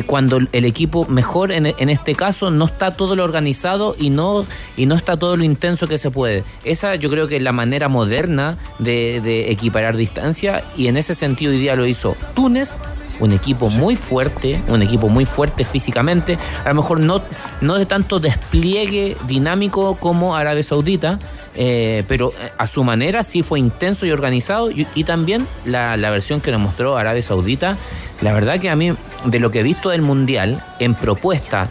cuando el equipo mejor en, en este caso no está todo lo organizado y no y no está todo lo intenso que se puede. Esa yo creo que es la manera moderna de, de equiparar distancia y en ese sentido hoy día lo hizo Túnez un equipo muy fuerte, un equipo muy fuerte físicamente, a lo mejor no, no de tanto despliegue dinámico como Arabia Saudita, eh, pero eh, a su manera sí fue intenso y organizado y, y también la, la versión que nos mostró Arabia Saudita, la verdad que a mí de lo que he visto del Mundial en propuesta,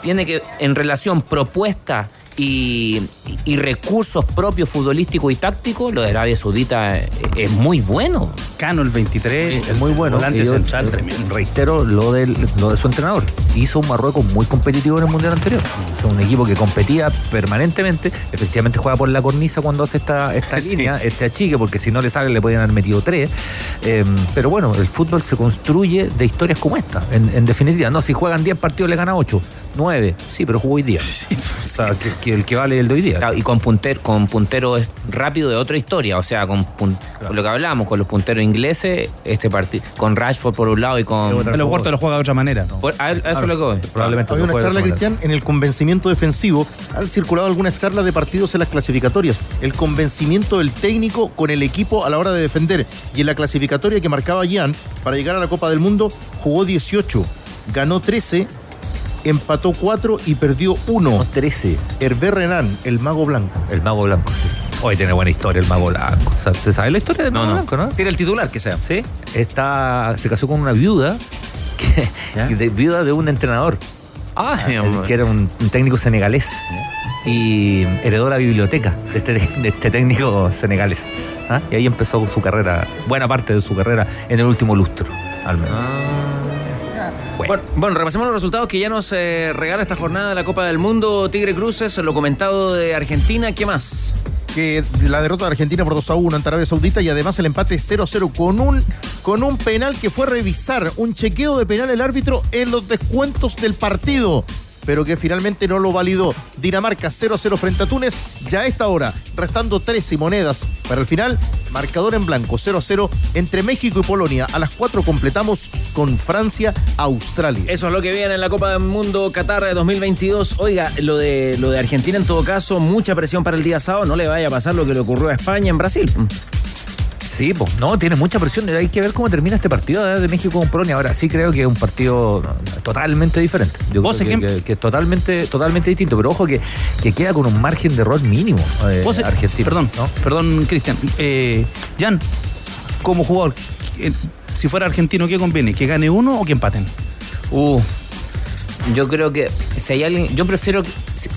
tiene que en relación propuesta y, y recursos propios futbolísticos y tácticos, lo de Arabia Saudita es, es muy bueno. Cano el 23, es muy bueno. volante Y yo, central, eh, reitero lo, del, lo de su entrenador. Hizo un Marruecos muy competitivo en el Mundial anterior. Sea, un equipo que competía permanentemente. Efectivamente juega por la cornisa cuando hace esta, esta Sí. línea, este achique, porque si no le sale le podían haber metido tres. Eh, pero bueno, el fútbol se construye de historias como esta. En, en definitiva, no, si juegan 10 partidos le gana 8, 9. Sí, pero jugó hoy día. o sea, que, que el que vale el de hoy día. Claro, y con punter, con puntero rápido de otra historia, o sea, con, pun- con lo que hablábamos, con los punteros ingleses, este partido, con Rashford por un lado y con. El Oporto lo juega de otra manera. Por- a, a eso es lo que voy. Probablemente Había no una charla. Cristian, en el convencimiento defensivo. Han circulado algunas charlas de partidos en las clasificatorias. El convencimiento del técnico con el equipo a la hora de defender. Y en la clasificatoria que marcaba Jan para llegar a la Copa del Mundo, jugó 18, ganó 13, empató 4 y perdió 1. 13. Hervé Renan, el mago blanco. El mago blanco, sí. Hoy tiene buena historia el mago blanco. O sea, ¿Se sabe la historia del mago blanco, no? Tira el titular que sea. Sí. Está, se casó con una viuda, que, de- viuda de un entrenador, hombre. que era un, un técnico senegalés. Y heredó la biblioteca de este, de este técnico senegalés. ¿ah? Y ahí empezó su carrera, buena parte de su carrera en el último lustro, al menos. Bueno, bueno, repasemos los resultados que ya nos eh, regala esta jornada de la Copa del Mundo. Tigre Cruces, lo comentado de Argentina. ¿Qué más? que la derrota de Argentina por 2 a 1 ante Arabia Saudita y además el empate 0 a 0 con un, con un penal que fue revisar, un chequeo de penal el árbitro en los descuentos del partido, pero que finalmente no lo validó. Dinamarca 0 a 0 frente a Túnez, ya a esta hora, restando 13 monedas para el final, marcador en blanco 0 a 0 entre México y Polonia. A las 4 completamos con Francia, Australia. Eso es lo que viene en la Copa del Mundo Qatar de 2022. Oiga, lo de, lo de Argentina en todo caso, mucha presión para el día sábado. No le vaya a pasar lo que le ocurrió a España en Brasil. Sí, pues, no, tiene mucha presión. Hay que ver cómo termina este partido ¿eh? de México con Polonia. Ahora sí creo que es un partido totalmente diferente. Yo ¿Vos creo que, ejem- que- que es totalmente, totalmente distinto. Pero ojo que, que queda con un margen de error mínimo eh, Vos, eh, Argentina. Perdón, ¿no? perdón, Cristian. Eh, Jan, como jugador, eh, si fuera argentino, ¿qué conviene? ¿Que gane uno o que empaten? Uh, yo creo que si hay alguien, yo prefiero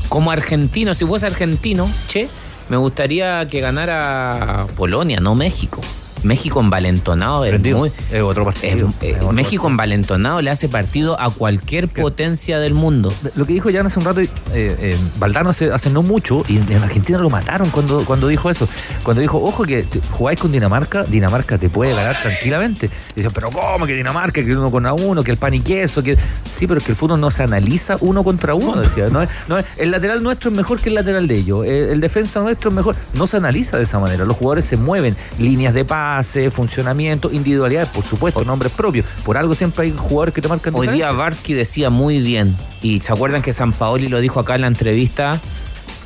como argentino, si fuese argentino, che, me gustaría que ganara Polonia, no México. México envalentonado es muy. Es otro partido. es- eh, Es otro México envalentonado le hace partido a cualquier potencia del mundo. Lo que dijo Jan hace un rato, eh, eh, Valdano hace, hace no mucho, y en Argentina lo mataron cuando, cuando dijo eso. Cuando dijo, ojo, que jugáis con Dinamarca, Dinamarca te puede ganar tranquilamente. Dicen, pero ¿cómo que Dinamarca? Que uno con a uno, que el pan y queso, que. Sí, pero es que el fútbol no se analiza uno contra uno, decía. No es- no el lateral nuestro es mejor que el lateral de ellos. El, el defensa nuestro es mejor. No se analiza de esa manera. Los jugadores se mueven, líneas de pase, funcionamiento, individualidades, por supuesto, nombres propios. Por algo siempre hay jugadores que te marcan Hoy día. Varsky decía muy bien, y se acuerdan que San Paoli lo dijo acá en la entrevista.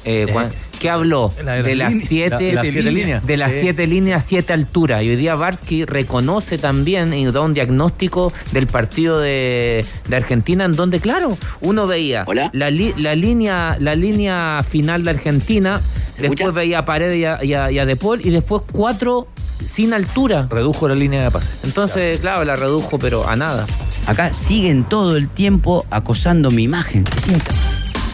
Eh, cuan- ¿Qué habló? la de de las siete, La- las siete líneas. De las Sí. siete líneas, siete alturas. Y hoy día Varsky reconoce también y da un diagnóstico del partido de, de Argentina, en donde, claro, uno veía la, li- la línea, la línea final de Argentina, después veía a Paredes y a, y a- y a De Paul, y después cuatro sin altura. Redujo la línea de pase. Entonces, claro, la redujo, pero a nada. Acá siguen todo el tiempo acosando mi imagen. Inc-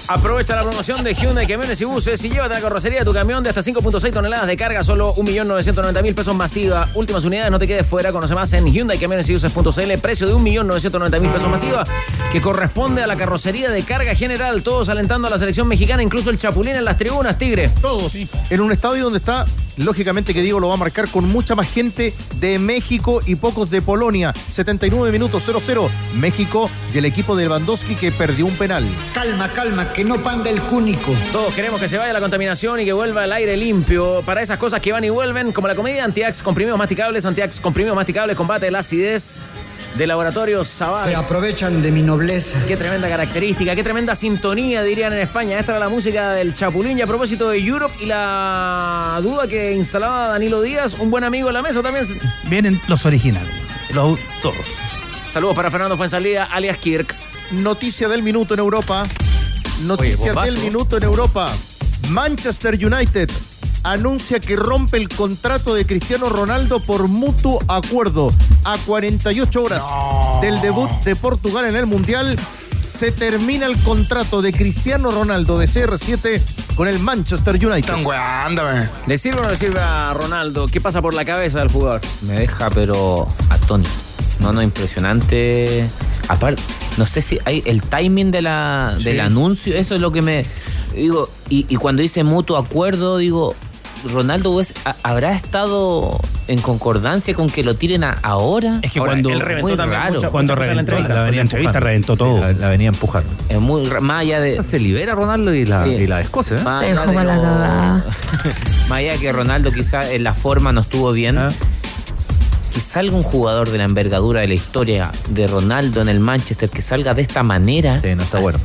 Aprovecha la promoción de Hyundai Camiones y Buses y llévate la carrocería de tu camión de hasta 5.6 toneladas de carga, solo 1.990.000 pesos masiva. Últimas unidades, no te quedes fuera. Conoce más en Hyundai Camiones y Buses.cl. Precio de 1.990.000 pesos masiva que corresponde a la carrocería de carga general. Todos alentando a la selección mexicana, incluso el Chapulín en las tribunas, Tigre. Todos. En un estadio donde está, lógicamente que Diego lo va a marcar con mucha más gente de México y pocos de Polonia. 79 minutos 0-0. México y el equipo de Lewandowski que perdió un penal. Calma, calma, que no panda el cúnico. Todos queremos que se vaya la contaminación y que vuelva el aire limpio. Para esas cosas que van y vuelven, como la comedia Antiax comprimidos masticables, Antiax comprimidos masticables combate la acidez de laboratorio Sabal. Se aprovechan de mi nobleza. Qué tremenda característica, qué tremenda sintonía, dirían en España. Esta era la música del Chapulín. Y a propósito de Europe y la duda que instalaba Danilo Díaz, un buen amigo en la mesa también. Vienen los originales, los todos. Saludos para Fernando Fuensalida, alias Kirk. Noticia del minuto en Europa. Noticia bombazo. del minuto en Europa. Manchester United anuncia que rompe el contrato de Cristiano Ronaldo por mutuo acuerdo. A 48 horas del debut de Portugal en el Mundial, se termina el contrato de Cristiano Ronaldo de CR7 con el Manchester United. ¿Le sirve o no le sirve a Ronaldo? ¿Qué pasa por la cabeza del jugador? Me deja, pero atónito. No, no, impresionante. Aparte, no sé si hay el timing de la, Sí. del anuncio, eso es lo que me. Digo, y, y cuando dice mutuo acuerdo, digo, Ronaldo West habrá estado en concordancia con que lo tiren a- ahora. Es que Ahora, cuando, es muy raro. cuando reventó, la, venía entrevista reventó todo. La, la venía empujando. Es muy más allá de. Se libera Ronaldo y la, Sí. y la escocia. ¿eh? Más allá de la lo-. Más allá de que Ronaldo quizá en la forma no estuvo bien. Ah. Que salga un jugador de la envergadura de la historia de Ronaldo en el Manchester, que salga de esta manera. Sí, no está bueno.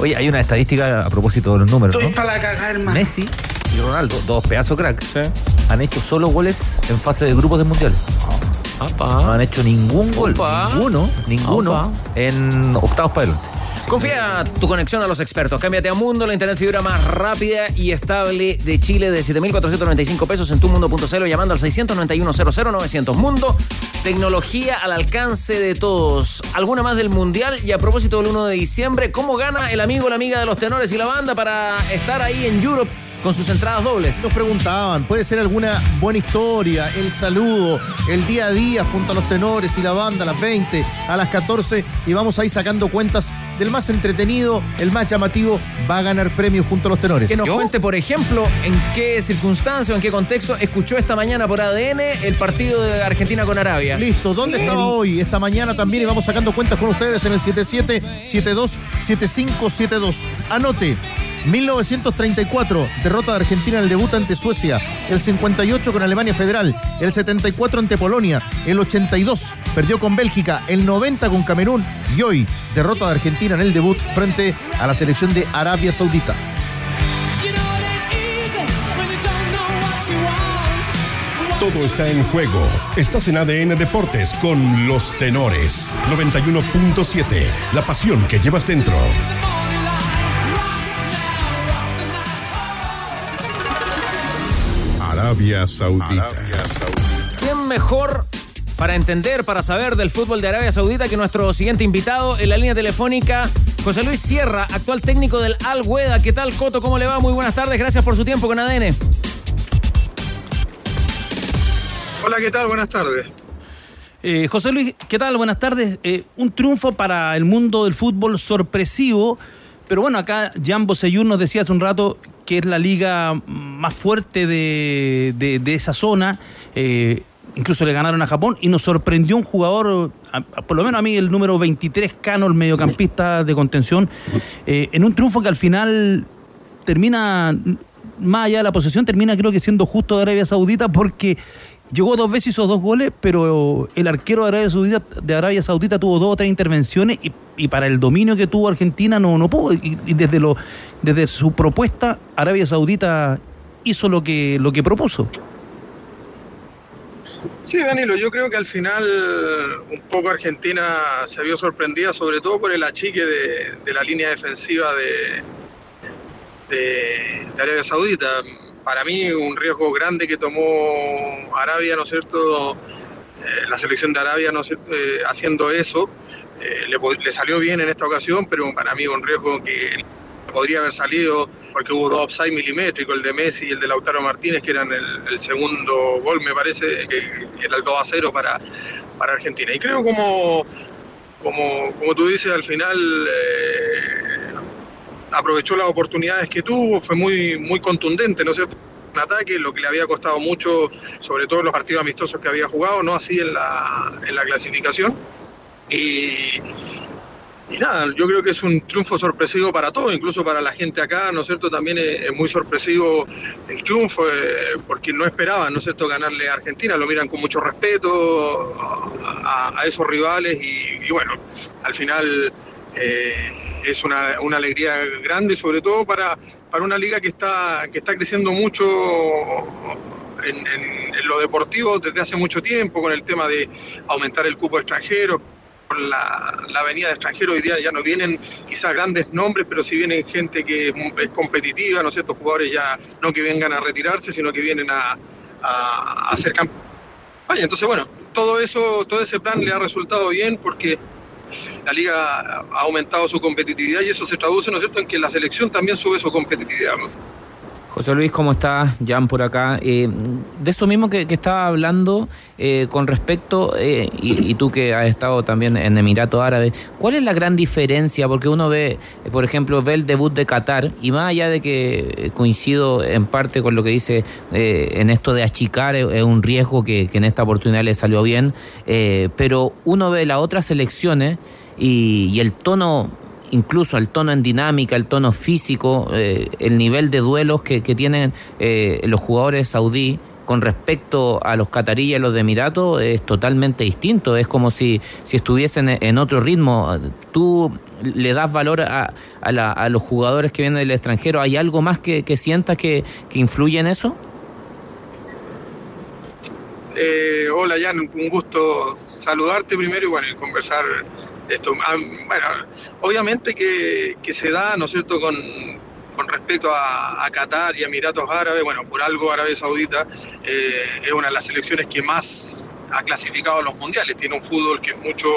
Oye, hay una estadística a propósito de los números, ¿no? para cagar, hermano. Messi y Ronaldo, dos pedazos crack, han hecho solo goles en fase de grupos del Mundial. No han hecho ningún gol, Opa. ninguno, ninguno Opa. en octavos para adelante. Confía tu conexión a los expertos. Cámbiate a Mundo, la internet fibra más rápida y estable de Chile de 7.495 pesos en tumundo.cl llamando al 691-00-900. Mundo, tecnología al alcance de todos. ¿Alguna más del Mundial? Y a propósito del 1 de diciembre, ¿cómo gana el amigo o la amiga de los tenores y la banda para estar ahí en Europe con sus entradas dobles? Nos preguntaban, puede ser alguna buena historia, el saludo, el día a día junto a los tenores y la banda a las 20, a las 14 y vamos ahí sacando cuentas del más entretenido, el más llamativo, va a ganar premios junto a los tenores. Que nos ¿Yo? cuente, por ejemplo, en qué circunstancia o en qué contexto escuchó esta mañana por ADN el partido de Argentina con Arabia. Listo, ¿dónde estaba hoy? Esta mañana también y vamos sacando cuentas con ustedes en el 77727572. Anote, 1934, derrota de Argentina en el debut ante Suecia. El 58 con Alemania Federal. El 74 ante Polonia. El 82 perdió con Bélgica. El 90 con Camerún. Y hoy, derrota de Argentina en el debut frente a la selección de Arabia Saudita. Todo está en juego. Estás en ADN Deportes con los tenores. 91.7. La pasión que llevas dentro. Arabia Saudita. ¿Quién mejor para entender, para saber del fútbol de Arabia Saudita que nuestro siguiente invitado en la línea telefónica, José Luis Sierra, actual técnico del Al Hueda? ¿Qué tal, Coto? ¿Cómo le va? Muy buenas tardes. Gracias por su tiempo con ADN. Hola, ¿qué tal? Buenas tardes. Eh, José Luis, ¿qué tal? Buenas tardes. Eh, un triunfo para el mundo del fútbol sorpresivo, pero bueno, acá Jan Boseyur nos decía hace un rato que es la liga más fuerte de, de- de esa zona. Eh, incluso le ganaron a Japón y nos sorprendió un jugador, por lo menos a mí, el número 23, Cano, el mediocampista de contención, eh, en un triunfo que al final termina, más allá de la posesión, termina creo que siendo justo de Arabia Saudita porque llegó dos veces, hizo dos goles, pero el arquero de Arabia Saudita, de Arabia Saudita tuvo dos o tres intervenciones y, y para el dominio que tuvo Argentina no, no pudo. Y, y desde, lo, desde su propuesta, Arabia Saudita hizo lo que, lo que propuso. Sí, Danilo, yo creo que al final un poco Argentina se vio sorprendida, sobre todo por el achique de, la línea defensiva de, de, Arabia Saudita. Para mí un riesgo grande que tomó Arabia, ¿no es cierto? Eh, la selección de Arabia, ¿no es? Eh, haciendo eso. Eh, le salió bien en esta ocasión, pero para mí un riesgo que podría haber salido porque hubo dos offside milimétricos, el de Messi y el de Lautaro Martínez, que eran el, segundo gol, me parece, que era el 2 a 0 para, para Argentina. Y creo como, como, como tú dices, al final eh, aprovechó las oportunidades que tuvo, fue muy, muy contundente, ¿no cierto? Un ataque, lo que le había costado mucho, sobre todo en los partidos amistosos que había jugado, no así en la, en la clasificación. Y, y nada, yo creo que es un triunfo sorpresivo para todos, incluso para la gente acá, ¿no es cierto? También es, muy sorpresivo el triunfo, eh, porque no esperaban, ¿no es cierto?, ganarle a Argentina, lo miran con mucho respeto a, esos rivales y, bueno, al final eh, es una, una alegría grande, sobre todo para, para una liga que está, que está creciendo mucho en lo deportivo desde hace mucho tiempo, con el tema de aumentar el cupo extranjero, la, avenida de extranjeros hoy día ya no vienen quizás grandes nombres, pero sí vienen gente que es, competitiva, ¿no es cierto? Jugadores ya no que vengan a retirarse, sino que vienen a, a, hacer campaña. Entonces, bueno, todo eso, todo ese plan le ha resultado bien porque la liga ha aumentado su competitividad y eso se traduce, ¿no cierto?, en que la selección también sube su competitividad. José Luis, ¿cómo estás? Jan por acá. Eh, de eso mismo que, estaba hablando eh, con respecto, eh, y, y tú que has estado también en Emiratos Árabes, ¿cuál es la gran diferencia? Porque uno ve, eh, por ejemplo, ve el debut de Qatar, y más allá de que eh, coincido en parte con lo que dice en esto de achicar, es, un riesgo que, que en esta oportunidad le salió bien, pero uno ve las otras selecciones y, y el tono incluso el tono en dinámica, el tono físico, eh, el nivel de duelos que, tienen eh, los jugadores saudí con respecto a los cataríes y los de Emiratos es totalmente distinto. Es como si, si estuviesen en otro ritmo. ¿Tú le das valor a, a, la- a los jugadores que vienen del extranjero? ¿Hay algo más que, que sientas que, que influye en eso? Eh, hola Jan, un gusto saludarte primero y bueno, y conversar esto. Ah, bueno, obviamente que, que se da, ¿no es cierto?, con, con respecto a, Qatar y Emiratos Árabes, bueno, por algo Arabia Saudita eh, es una de las selecciones que más ha clasificado a los mundiales, tiene un fútbol que es mucho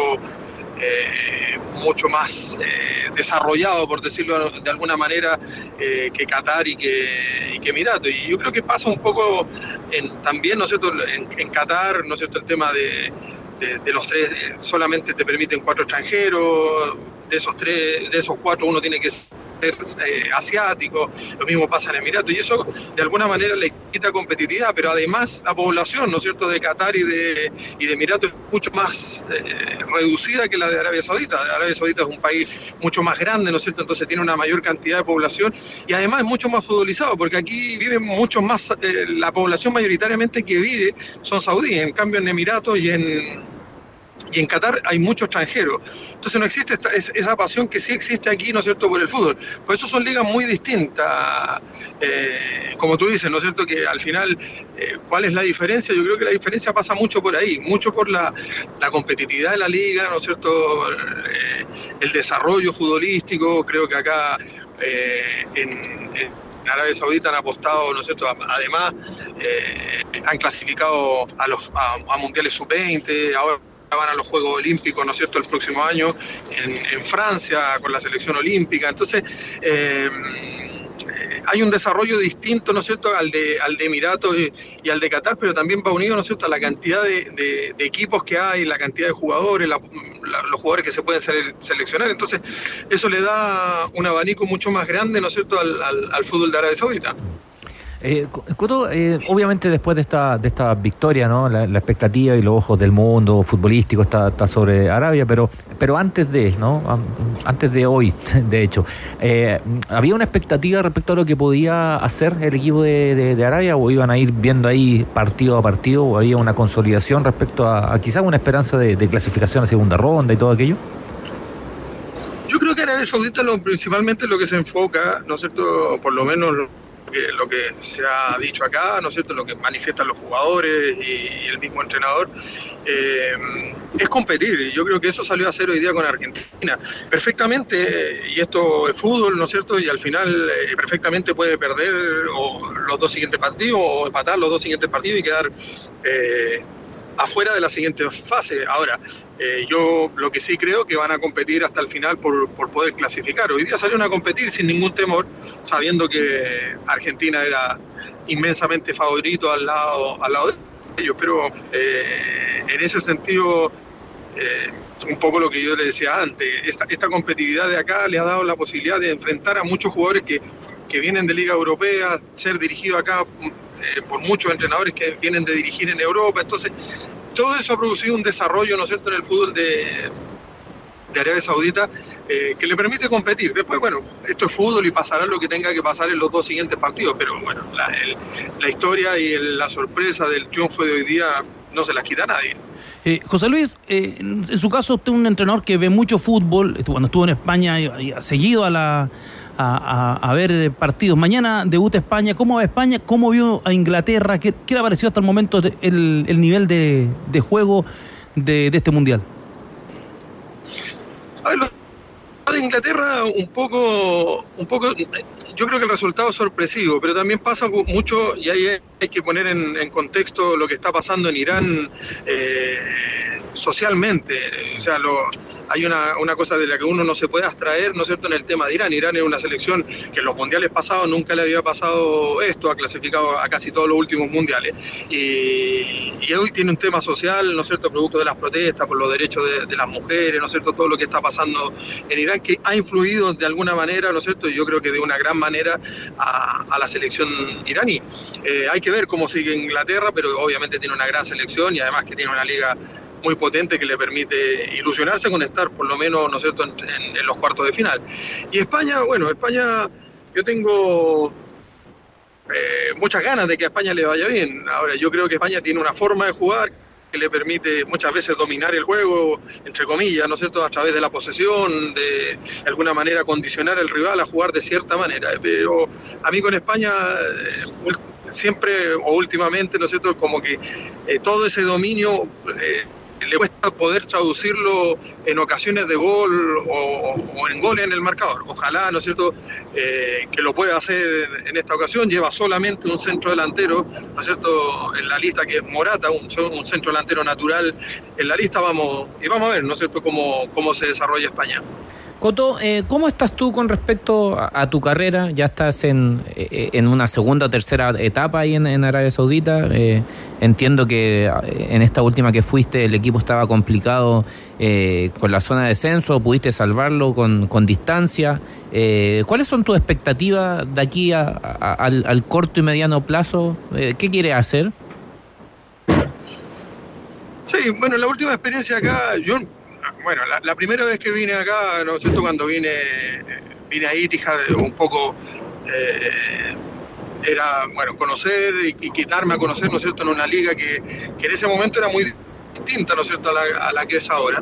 eh, mucho más eh, desarrollado, por decirlo de alguna manera, que Qatar y que, y que Emiratos. Y yo creo que pasa un poco en, también, ¿no es cierto?, en, en Qatar, ¿no es cierto?, el tema de, de, de los tres, eh, solamente te permiten cuatro extranjeros, de esos tres, de esos cuatro uno tiene que ser eh, asiático, lo mismo pasa en Emiratos, y eso de alguna manera le quita competitividad, pero además la población, ¿no es cierto?, de Qatar y de, y de Emiratos es mucho más eh, reducida que la de Arabia Saudita. Arabia Saudita es un país mucho más grande, ¿no es cierto?, entonces tiene una mayor cantidad de población y además es mucho más futbolizado, porque aquí viven mucho más, eh, la población mayoritariamente que vive son saudíes, en cambio en Emiratos y en y en Qatar hay mucho extranjero. Entonces no existe esta- es- esa pasión que sí existe aquí, ¿no es cierto?, por el fútbol. Por eso son ligas muy distintas, eh, como tú dices, ¿no es cierto?, que al final, eh, ¿cuál es la diferencia? Yo creo que la diferencia pasa mucho por ahí, mucho por la, la competitividad de la liga, ¿no es cierto?, Eh, el desarrollo futbolístico, creo que acá eh, en, Arabia Saudita han apostado, ¿no es cierto? Además, han clasificado a los a, a mundiales sub-20, ahora van a los Juegos Olímpicos, ¿no es cierto?, el próximo año en, Francia con la selección olímpica. Entonces, eh, eh, hay un desarrollo distinto, ¿no es cierto?, al de, al de Emiratos y, al de Qatar, pero también va unido, ¿no es cierto?, a la cantidad de, de- equipos que hay, la cantidad de jugadores, la- la- los jugadores que se pueden sele- seleccionar. Entonces, eso le da un abanico mucho más grande, ¿no es cierto?, al fútbol de Arabia Saudita. Eh, eh, obviamente después de esta, de esta victoria, ¿no? La, expectativa y los ojos del mundo futbolístico está, está sobre Arabia, pero, pero antes de, ¿no? Antes de hoy, de hecho, eh, ¿había una expectativa respecto a lo que podía hacer el equipo de, Arabia o iban a ir viendo ahí partido a partido o había una consolidación respecto a, quizás una esperanza de, clasificación a segunda ronda y todo aquello? Yo creo que Arabia Saudita lo, principalmente lo que se enfoca, ¿no es cierto?, por lo menos lo que se ha dicho acá, ¿no es cierto?, lo que manifiestan los jugadores y, el mismo entrenador, eh, es competir. Yo creo que eso salió a hacer hoy día con Argentina. Perfectamente, y esto es fútbol, ¿no es cierto?, y al final eh, perfectamente puede perder o los dos siguientes partidos o empatar los dos siguientes partidos y quedar... eh, afuera de la siguiente fase. Ahora, eh, yo lo que sí creo que van a competir hasta el final por, por poder clasificar. Hoy día salieron a competir sin ningún temor, sabiendo que Argentina era inmensamente favorito al lado, al lado de ellos, pero eh, en ese sentido... eh, un poco lo que yo le decía antes, esta, esta competitividad de acá le ha dado la posibilidad de enfrentar a muchos jugadores que, que vienen de Liga Europea, ser dirigido acá eh, por muchos entrenadores que vienen de dirigir en Europa. Entonces, todo eso ha producido un desarrollo, ¿no es cierto?, en el fútbol de, Arabia Saudita eh, que le permite competir. Después, bueno, esto es fútbol y pasará lo que tenga que pasar en los dos siguientes partidos, pero bueno, la, historia y la sorpresa del triunfo de hoy día no se las quita a nadie. Eh, José Luis, eh, en, su caso, usted es un entrenador que ve mucho fútbol. Cuando estuvo en España, seguido a, la, a, a- ver eh, partidos. Mañana debuta España. ¿Cómo va España? ¿Cómo vio a Inglaterra? ¿Qué, qué le ha parecido hasta el momento el, el nivel de, de juego de, de este mundial? A ver, lo de Inglaterra un poco, un poco, yo creo que el resultado es sorpresivo, pero también pasa mucho, y ahí hay que poner en, en contexto lo que está pasando en Irán eh, socialmente. O sea, lo, hay una, una cosa de la que uno no se puede abstraer, ¿no es cierto?, en el tema de Irán. Irán es una selección que en los mundiales pasados nunca le había pasado esto, ha clasificado a casi todos los últimos mundiales. Y, y hoy tiene un tema social, ¿no es cierto?, producto de las protestas por los derechos de, las mujeres, ¿no es cierto?, todo lo que está pasando en Irán, que ha influido de alguna manera, ¿no es cierto?, yo creo que de una gran manera a, a la selección iraní. Eh, hay que ver cómo sigue Inglaterra, pero obviamente tiene una gran selección y además que tiene una liga muy potente que le permite ilusionarse con estar por lo menos, ¿no es cierto?, en, en- en los cuartos de final. Y España, bueno, España, yo tengo eh, muchas ganas de que a España le vaya bien. Ahora, yo creo que España tiene una forma de jugar que le permite muchas veces dominar el juego, entre comillas, ¿no es cierto?, a través de la posesión, de, de alguna manera condicionar al rival a jugar de cierta manera. Pero a mí con España eh, siempre o últimamente, ¿no es cierto?, como que eh, todo ese dominio eh, le cuesta poder traducirlo en ocasiones de gol o, en goles en el marcador. Ojalá, ¿no es cierto?, eh, que lo pueda hacer en esta ocasión. Lleva solamente un centro delantero, ¿no es cierto?, en la lista que es Morata, un, un centro delantero natural en la lista. Vamos y vamos a ver, ¿no es cierto?, cómo, cómo se desarrolla España. Coto, eh, ¿cómo estás tú con respecto a, tu carrera? Ya estás en, eh, en una segunda o tercera etapa ahí en, Arabia Saudita. Eh, entiendo que eh, en esta última que fuiste el equipo estaba complicado eh, con la zona de descenso, pudiste salvarlo con, con distancia. Eh, ¿Cuáles son tus expectativas de aquí a- al, al corto y mediano plazo? ¿Qué quieres hacer? Sí, bueno, la última experiencia acá, yo, bueno, la, la primera vez que vine acá, ¿no es cierto?, cuando vine, vine a Itija, un poco eh, era, bueno, conocer y, quitarme a conocer, ¿no es cierto?, en una liga que, que en ese momento era muy distinta, ¿no es cierto?, a la, a la que es ahora.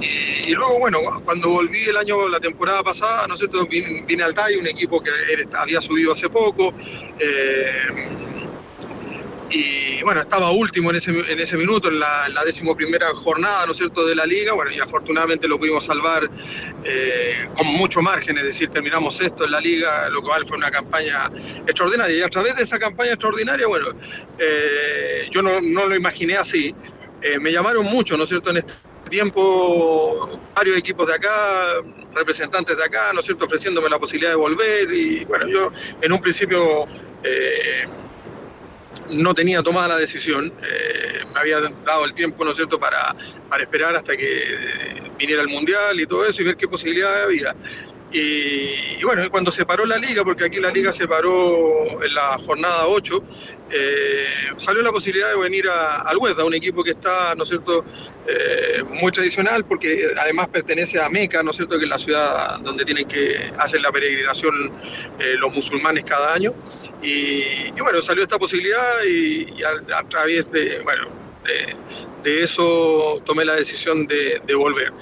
Y, luego, bueno, cuando volví el año, la temporada pasada, ¿no es cierto?, vine, vine al TAI, un equipo que había subido hace poco. eh, y bueno, estaba último en ese, en ese minuto, en la, en la decimoprimera jornada, ¿no es cierto?, de la liga, bueno, y afortunadamente lo pudimos salvar eh, con mucho margen, es decir, terminamos esto en la liga, lo cual fue una campaña extraordinaria, y a través de esa campaña extraordinaria, bueno, eh, yo no, no lo imaginé así, Eh, me llamaron mucho, ¿no es cierto?, en este tiempo varios equipos de acá, representantes de acá, ¿no es cierto?, ofreciéndome la posibilidad de volver y bueno, yo en un principio eh, no tenía tomada la decisión, eh, me había dado el tiempo, ¿no es cierto?, para, para esperar hasta que viniera el Mundial y todo eso y ver qué posibilidades había. Y, bueno, cuando se paró la liga, porque aquí la liga se paró en la jornada 8, eh, salió la posibilidad de venir a, al Huesda, un equipo que está, ¿no es cierto?, eh, muy tradicional, porque además pertenece a Meca, ¿no es cierto?, que es la ciudad donde tienen que hacer la peregrinación eh, los musulmanes cada año. Y, bueno, salió esta posibilidad y, a, través de, bueno, de, eso tomé la decisión de, de volver.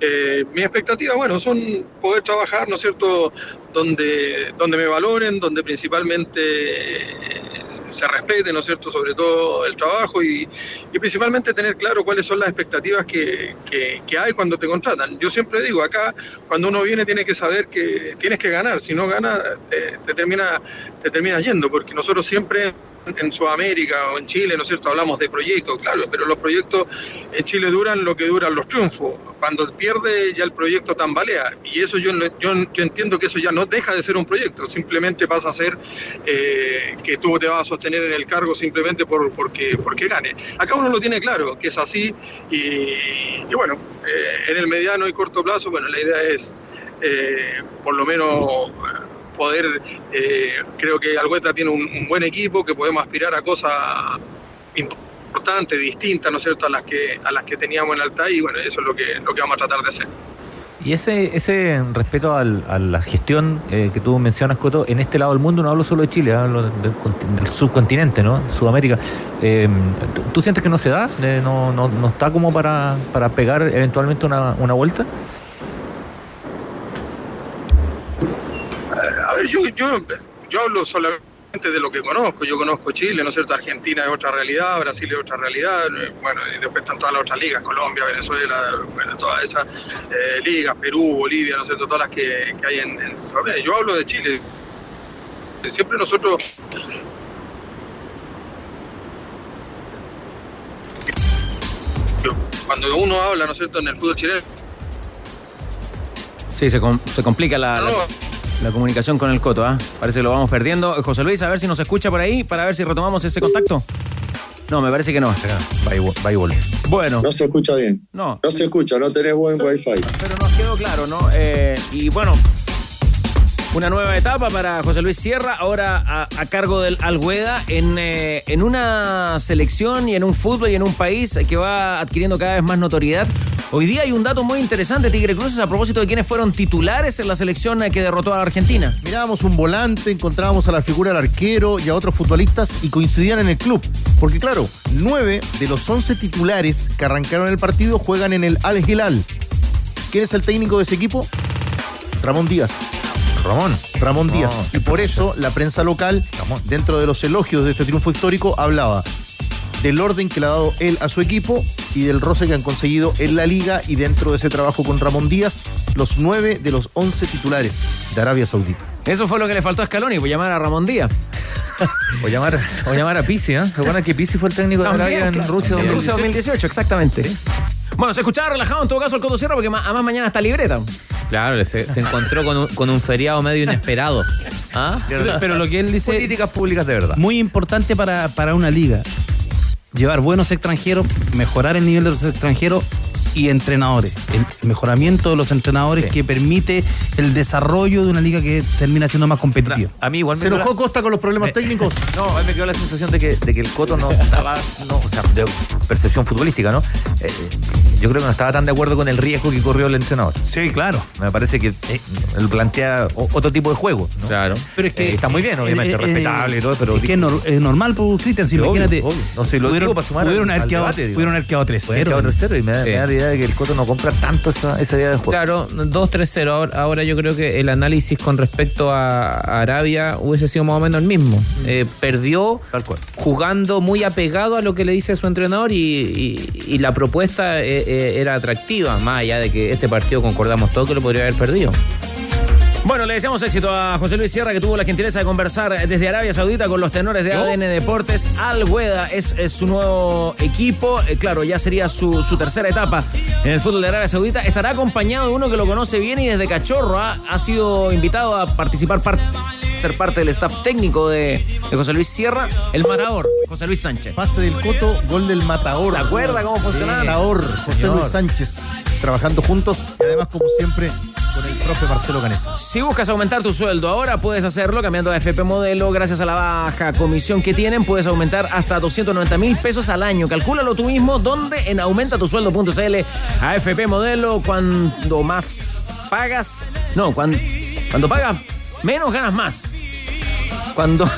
Eh, mis expectativas, bueno, son poder trabajar, ¿no es cierto?, donde, donde me valoren, donde principalmente eh, se respete, ¿no es cierto?, sobre todo el trabajo y, y principalmente tener claro cuáles son las expectativas que, que, que hay cuando te contratan. Yo siempre digo, acá cuando uno viene tiene que saber que tienes que ganar, si no ganas te, te termina, te terminas yendo, porque nosotros siempre en Sudamérica o en Chile, ¿no es cierto? Hablamos de proyectos, claro, pero los proyectos en Chile duran lo que duran los triunfos. Cuando pierde ya el proyecto tambalea y eso yo, yo, entiendo que eso ya no deja de ser un proyecto, simplemente pasa a ser eh, que tú te vas a sostener en el cargo simplemente por, porque, porque gane. Acá uno lo tiene claro, que es así y, y bueno, eh, en el mediano y corto plazo, bueno, la idea es eh, por lo menos poder, eh, creo que Alhueta tiene un, buen equipo, que podemos aspirar a cosas importantes, distintas, ¿no es cierto?, a las que, a las que teníamos en Alta y bueno, eso es lo que, lo que vamos a tratar de hacer. Y ese, ese respeto al- a la gestión eh, que tú mencionas, Coto, en este lado del mundo, no hablo solo de Chile, hablo del, del subcontinente, ¿no? Sudamérica. Eh, ¿tú, tú sientes que no se da? Eh, no, no, ¿No está como para, para pegar eventualmente una, una vuelta? Ver, yo, yo, yo hablo solamente de lo que conozco. Yo conozco Chile, ¿no es cierto? Argentina es otra realidad, Brasil es otra realidad. eh, Bueno, y después están todas las otras ligas, Colombia, Venezuela, bueno, todas esas eh, ligas, Perú, Bolivia, ¿no es cierto? Todas las que, que hay en. Yo hablo de Chile. Siempre nosotros cuando uno habla, ¿no es cierto?, en el fútbol chileno, Sí, se, com- se complica la, la- la comunicación con el Coto, ¿ah? Parece que lo vamos perdiendo. José Luis, a ver si nos escucha por ahí para ver si retomamos ese contacto. No, me parece que no. Va y. Bueno. No se escucha bien. No. No se escucha, no tenés buen wifi. Pero nos quedó claro, ¿no? Eh, y bueno, una nueva etapa para José Luis Sierra, ahora a, cargo del Alhueda, en, eh, en una selección y en un fútbol y en un país que va adquiriendo cada vez más notoriedad. Hoy día hay un dato muy interesante, Tigre Cruces, a propósito de quienes fueron titulares en la selección eh, que derrotó a Argentina. Mirábamos un volante, encontrábamos a la figura del arquero y a otros futbolistas y coincidían en el club. Porque claro, nueve de los once titulares que arrancaron el partido juegan en el Al Hilal. ¿Quién es el técnico de ese equipo? Ramón Díaz. Ramón. Ramón No, Díaz. y por eso la prensa local, dentro de los elogios de este triunfo histórico, hablaba del orden que le ha dado él a su equipo y del roce que han conseguido en la liga y dentro de ese trabajo con Ramón Díaz, los nueve de los once titulares de Arabia Saudita. Eso fue lo que le faltó a Scaloni, pues llamar a Ramón Díaz. O llamar, o llamar a Pizzi, ¿eh? ¿Se acuerdan que Pizzi fue el técnico de También, Arabia en claro. Rusia En 2018? Rusia 2018, exactamente. Bueno, se escuchaba relajado en todo caso el Coto Sierra porque además mañana está libreta. Claro, se, se encontró con un, con un feriado medio inesperado. ¿Ah? Pero lo que él dice. Políticas públicas de verdad. Muy importante para, para una liga. Llevar buenos extranjeros, mejorar el nivel de los extranjeros y entrenadores. El mejoramiento de los entrenadores que permite el desarrollo de una liga que termina siendo más competitiva. A mí igual me ¿Se quedó la- enojó Costa con los problemas técnicos? No, a mí me quedó la sensación de que, de que el Coto no estaba, no, o sea, de percepción futbolística, ¿no? Eh, yo creo que no estaba tan de acuerdo con el riesgo que corrió el entrenador. Sí, claro. Me parece que eh, él plantea o- otro tipo de juego. ¿no? Claro. Pero es que Eh, está muy bien, obviamente, eh, eh, respetable y todo, pero es que es, nor- es normal, pues, Cristian, si imagínate. obvio. No, si lo pudieron, digo para sumar pudieron al- haber quedado, debate, digo. pudieron haber quedado 3-0. Puede quedar 3-0 y me da, Sí. me da la idea de que el Coto no compra tanto esa, esa idea de juego. Claro, 2-3-0. Ahora, ahora yo creo que el análisis con respecto a, Arabia hubiese sido más o menos el mismo. Eh, perdió jugando muy apegado a lo que le dice su entrenador y, y- y la propuesta eh, eh, era atractiva, más allá de que este partido concordamos todos que lo podría haber perdido. Bueno, le deseamos éxito a José Luis Sierra, que tuvo la gentileza de conversar desde Arabia Saudita con los tenores de ADN Deportes. Al Hueda es, es su nuevo equipo. Eh, claro, ya sería su, su tercera etapa en el fútbol de Arabia Saudita. Estará acompañado de uno que lo conoce bien y desde cachorro ha, ha sido invitado a participar, par- ser parte del staff técnico de, de José Luis Sierra, el matador, José Luis Sánchez. Pase del Coto, gol del Matador. ¿Se acuerda cómo funcionaba? Matador, José Señor. Luis Sánchez, trabajando juntos y además, como siempre, con el profe Marcelo Canesa. Si buscas aumentar tu sueldo ahora, puedes hacerlo cambiando a FP Modelo. Gracias a la baja comisión que tienen, puedes aumentar hasta 290 mil pesos al año. Calcúlalo tú mismo, donde en aumentatusueldo.cl a FP Modelo. Cuando más pagas, no, cuando, cuando pagas menos, ganas más. Cuando,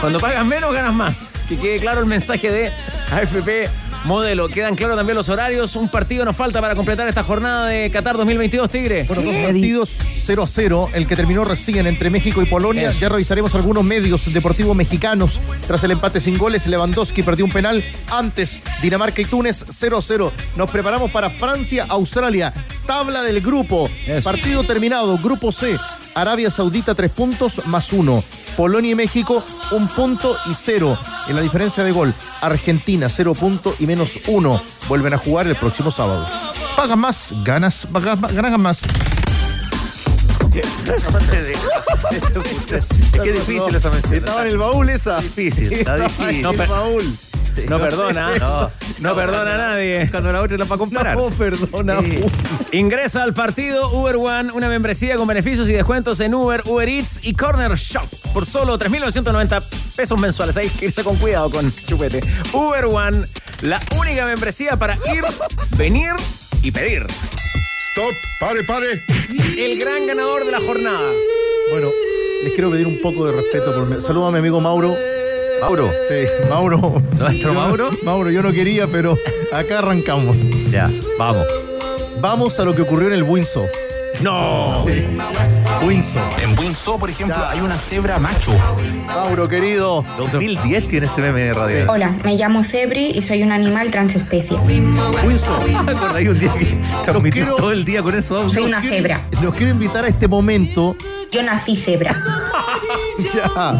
cuando pagas menos, ganas más. Que quede claro el mensaje de AFP Modelo. Quedan claros también los horarios. Un partido nos falta para completar esta jornada de Qatar 2022, Tigre. Bueno, dos partidos 0 a 0. El que terminó recién entre México y Polonia. Eso. Ya revisaremos algunos medios deportivos mexicanos. Tras el empate sin goles, Lewandowski perdió un penal. Antes, Dinamarca y Túnez 0 a 0. Nos preparamos para Francia, Australia. Tabla del grupo. Partido terminado. Grupo C. Arabia Saudita 3 puntos más 1. Polonia y México un punto y 0. En la diferencia de gol, Argentina 0 punto y menos 1. Vuelven a jugar el próximo sábado. Pagas más, ganas, pagas ganas más. Es que difícil esa mención. Estaba en el baúl esa. Difícil, está difícil. en el baúl. No perdona, No, no, perdona a nadie. Cuando la otra la para comparar. No perdona. Ingresa al partido Uber One, una membresía con beneficios y descuentos en Uber, Uber Eats y Corner Shop por solo 3.990 pesos mensuales. Hay que irse con cuidado con chupete. Uber One, la única membresía para ir, venir y pedir. Stop, pare, pare. El gran ganador de la jornada. Bueno, les quiero pedir un poco de respeto. Por mi... Saludo a mi amigo Mauro. Mauro. Sí, Mauro. ¿Nuestro Mauro? Mauro, yo no quería, pero acá arrancamos. Ya, vamos. Vamos a lo que ocurrió en el Windsor. No. Sí. Windsor. En Windsor, por ejemplo, Ya. hay una cebra macho. Mauro, querido. 2010 tiene ese meme de radio. Hola, me llamo Cebri y soy un animal transespecie. Windsor. Hay un día que transmitió quiero- todo el día con eso. Soy una cebra. Los quiero invitar a este momento. Yo nací cebra. Ya.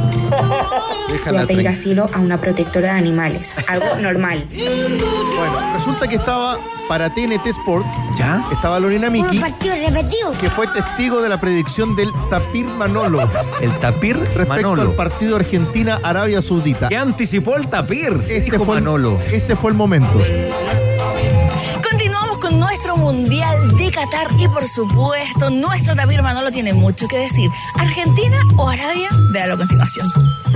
Voy a pedir asilo a una protectora de animales. Algo normal. Bueno, resulta que estaba para TNT Sport. ¿Ya? Estaba Lorena Miki, partido repetido. que fue testigo de la predicción del Tapir Manolo El tapir respecto Manolo. al partido Argentina-Arabia Saudita. ¿Qué anticipó el tapir? Este Dijo fue, el, Manolo. este fue el momento. Nuestro Mundial de Qatar y por supuesto nuestro tapir Manolo tiene mucho que decir. ¿Argentina o Arabia? Véalo a continuación.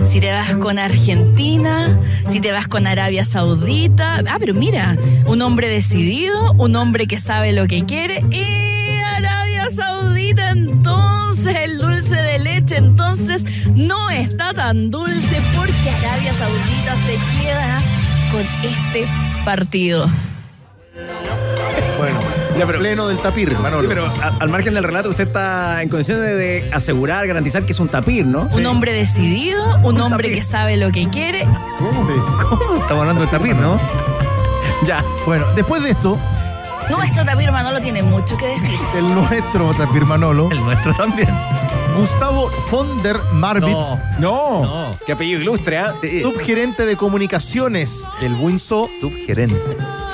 Si te vas con Argentina, si te vas con Arabia Saudita. Ah, pero mira, un hombre decidido, un hombre que sabe lo que quiere y Arabia Saudita entonces el dulce de leche entonces no está tan dulce porque Arabia Saudita se queda con este partido. Bueno, Ya, pero- pleno del Tapir, Manolo. Sí, pero a- al margen del relato, usted está en condiciones de, de asegurar, garantizar que es un tapir, ¿no? Un hombre decidido, un hombre que sabe lo que quiere. Sí. Estamos hablando del tapir, ¿no? Ya. Bueno, después de esto, Nuestro tapir Manolo tiene mucho que decir. el nuestro Tapir Manolo, El nuestro también. Gustavo von der Marwitz, No. No. Qué apellido ilustre, ¿ah? subgerente de comunicaciones del Windsor, Subgerente.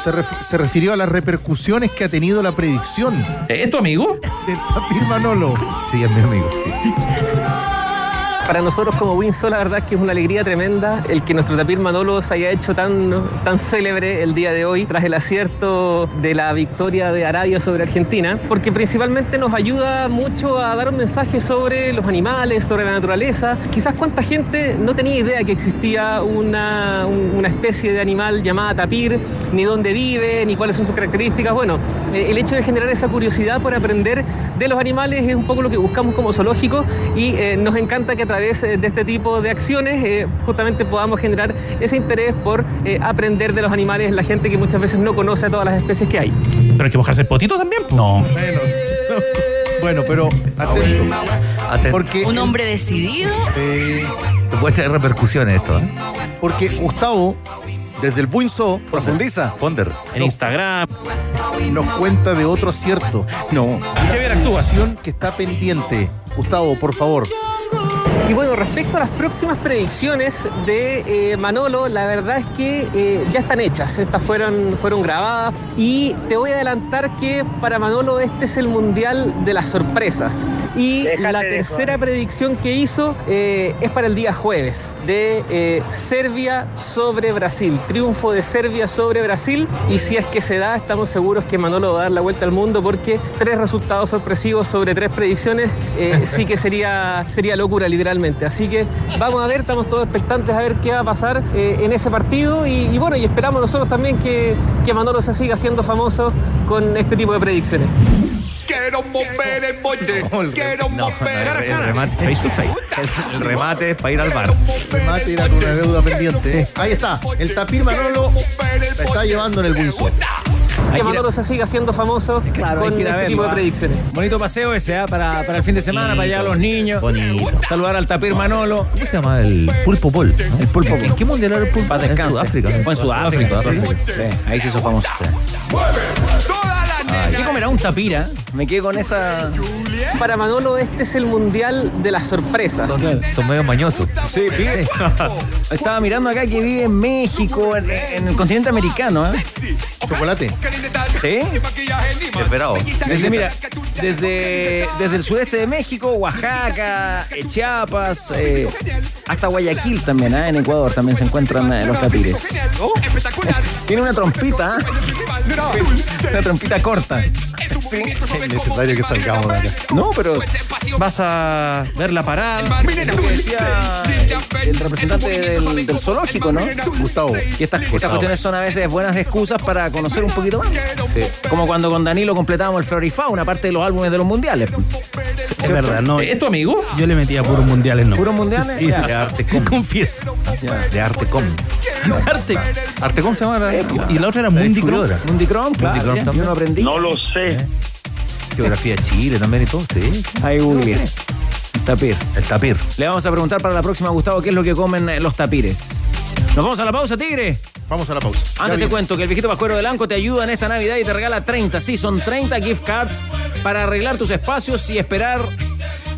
se, ref- se refirió a las repercusiones que ha tenido la predicción ¿Es tu amigo? del Tapir Manolo. Sí, es mi amigo. sí. Para nosotros como Windsor la verdad es que es una alegría tremenda el que nuestro tapir Manolo se haya hecho tan, tan célebre el día de hoy tras el acierto de la victoria de Arabia sobre Argentina, porque principalmente nos ayuda mucho a dar un mensaje sobre los animales, sobre la naturaleza. Quizás cuánta gente no tenía idea que existía una, un- una especie de animal llamada tapir, ni dónde vive, ni cuáles son sus características. Bueno, eh, el hecho de generar esa curiosidad por aprender de los animales es un poco lo que buscamos como zoológico y eh, nos encanta que a través eh, de este tipo de acciones eh, justamente podamos generar ese interés por eh, aprender de los animales, la gente que muchas veces no conoce a todas las especies que hay. Pero hay que mojarse el potito también. No. Bueno, bueno, pero atento. Atento. Porque, Un hombre decidido. eh, Puede tener repercusiones esto, ¿eh? porque Gustavo, desde el Windsor, Profundiza. Fonder. En Instagram. nos cuenta de otro acierto. No. ¿Y qué bien actúas? Acción que está pendiente Gustavo, por favor. Y bueno, respecto a las próximas predicciones de eh, Manolo, la verdad es que eh, ya están hechas. Estas fueron, fueron grabadas. Y te voy a adelantar que para Manolo este es el mundial de las sorpresas. Y la tercera predicción que hizo eh, es para el día jueves, de Serbia sobre Brasil. Triunfo de Serbia sobre Brasil. Y si es que se da, estamos seguros que Manolo va a dar la vuelta al mundo porque tres resultados sorpresivos sobre tres predicciones sí que sería, sería locura literalmente. Así que vamos a ver, estamos todos expectantes a ver qué va a pasar eh, en ese partido y, y bueno, y esperamos nosotros también que, que Manolo se siga haciendo famoso con este tipo de predicciones. Quiero mover el bote. Quiero mover. El remate face to face. El, el remate para ir al bar. Remate irá con una deuda pendiente. Ahí está. El tapir Manolo la está llevando en el pulso. Que Manolo se siga haciendo famoso Claro, con este verlo, tipo de ¿ah? predicciones. Bonito paseo ese, ¿ah? para, para el fin de semana, para llevar a los niños. Bonito. Saludar al tapir Manolo. ¿Cómo se llama? El pulpo pol. ¿no? El pulpo pol. ¿En qué mundial era el pulpo? Para En. Sudáfrica. ¿no? Fue en Sudáfrica. Sí. Sudáfrica. Sí, ahí se hizo famoso. ¿Qué comerá un tapira? Me quedé con esa. Para Manolo este es el mundial de las sorpresas. Son, son medio mañosos. Sí, pibe. Estaba mirando acá que vive en México, en, en el continente americano, ¿eh? Chocolate. ¿Sí? Esperado. Desde, mira, desde, desde el sureste de México, Oaxaca, eh, Chiapas, eh, hasta Guayaquil también, ¿ah? en Ecuador también se encuentran eh, los tapires. Tiene una trompita, ¿ah? una trompita corta. Sí. Es necesario que salgamos de acá. No, pero Vas a ver la parada. que decía el representante del, del zoológico, ¿no? Gustavo. Que estas, estas cuestiones son a veces buenas excusas para conocer un poquito más. Como cuando con Danilo completábamos el Florifauna, aparte de los álbumes de los mundiales. Es verdad, no. ¿Es tu amigo? Yo le metía puros mundiales, no. ¿Puros mundiales? Sí, Ya. De arte com. Confieso. De arte com. Arte. Arte com se llama la. Y la otra era. Mundicron, claro. Mundicron ya, también. Yo no aprendí. No lo sé. Geografía de Chile también y todo, sí. Ahí googleé. Tapir. El tapir. Le vamos a preguntar para la próxima, Gustavo, qué es lo que comen eh, los tapires. Nos vamos a la pausa, Tigre. Vamos a la pausa. Antes te cuento que el viejito Pascuero del Anco te ayuda en esta Navidad y te regala 30. Sí, son 30 gift cards para arreglar tus espacios y esperar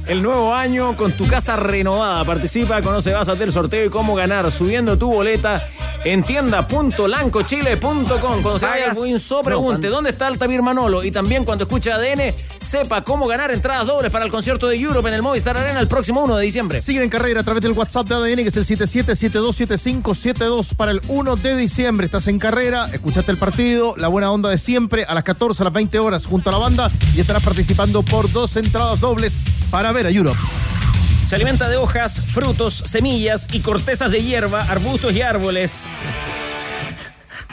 el nuevo año con tu casa renovada. Participa, conoce más del sorteo y cómo ganar subiendo tu boleta en tienda.lancochile.com. Cuando se vaya al Winso, pregunte dónde está el Tabir Manolo y también cuando escuche ADN, sepa cómo ganar entradas dobles para el concierto de Europe en el Movistar Arena el próximo 1 de diciembre. Siguen en carrera a través del WhatsApp de ADN, que es el 77727572 para el 1 de diciembre. Estás en carrera, escuchaste el partido, la buena onda de siempre, a las 14, a las 20 horas, junto a la banda, y estarás participando por dos entradas dobles para ver a Europe. Se alimenta de hojas, frutos, semillas y cortezas de hierba, arbustos y árboles.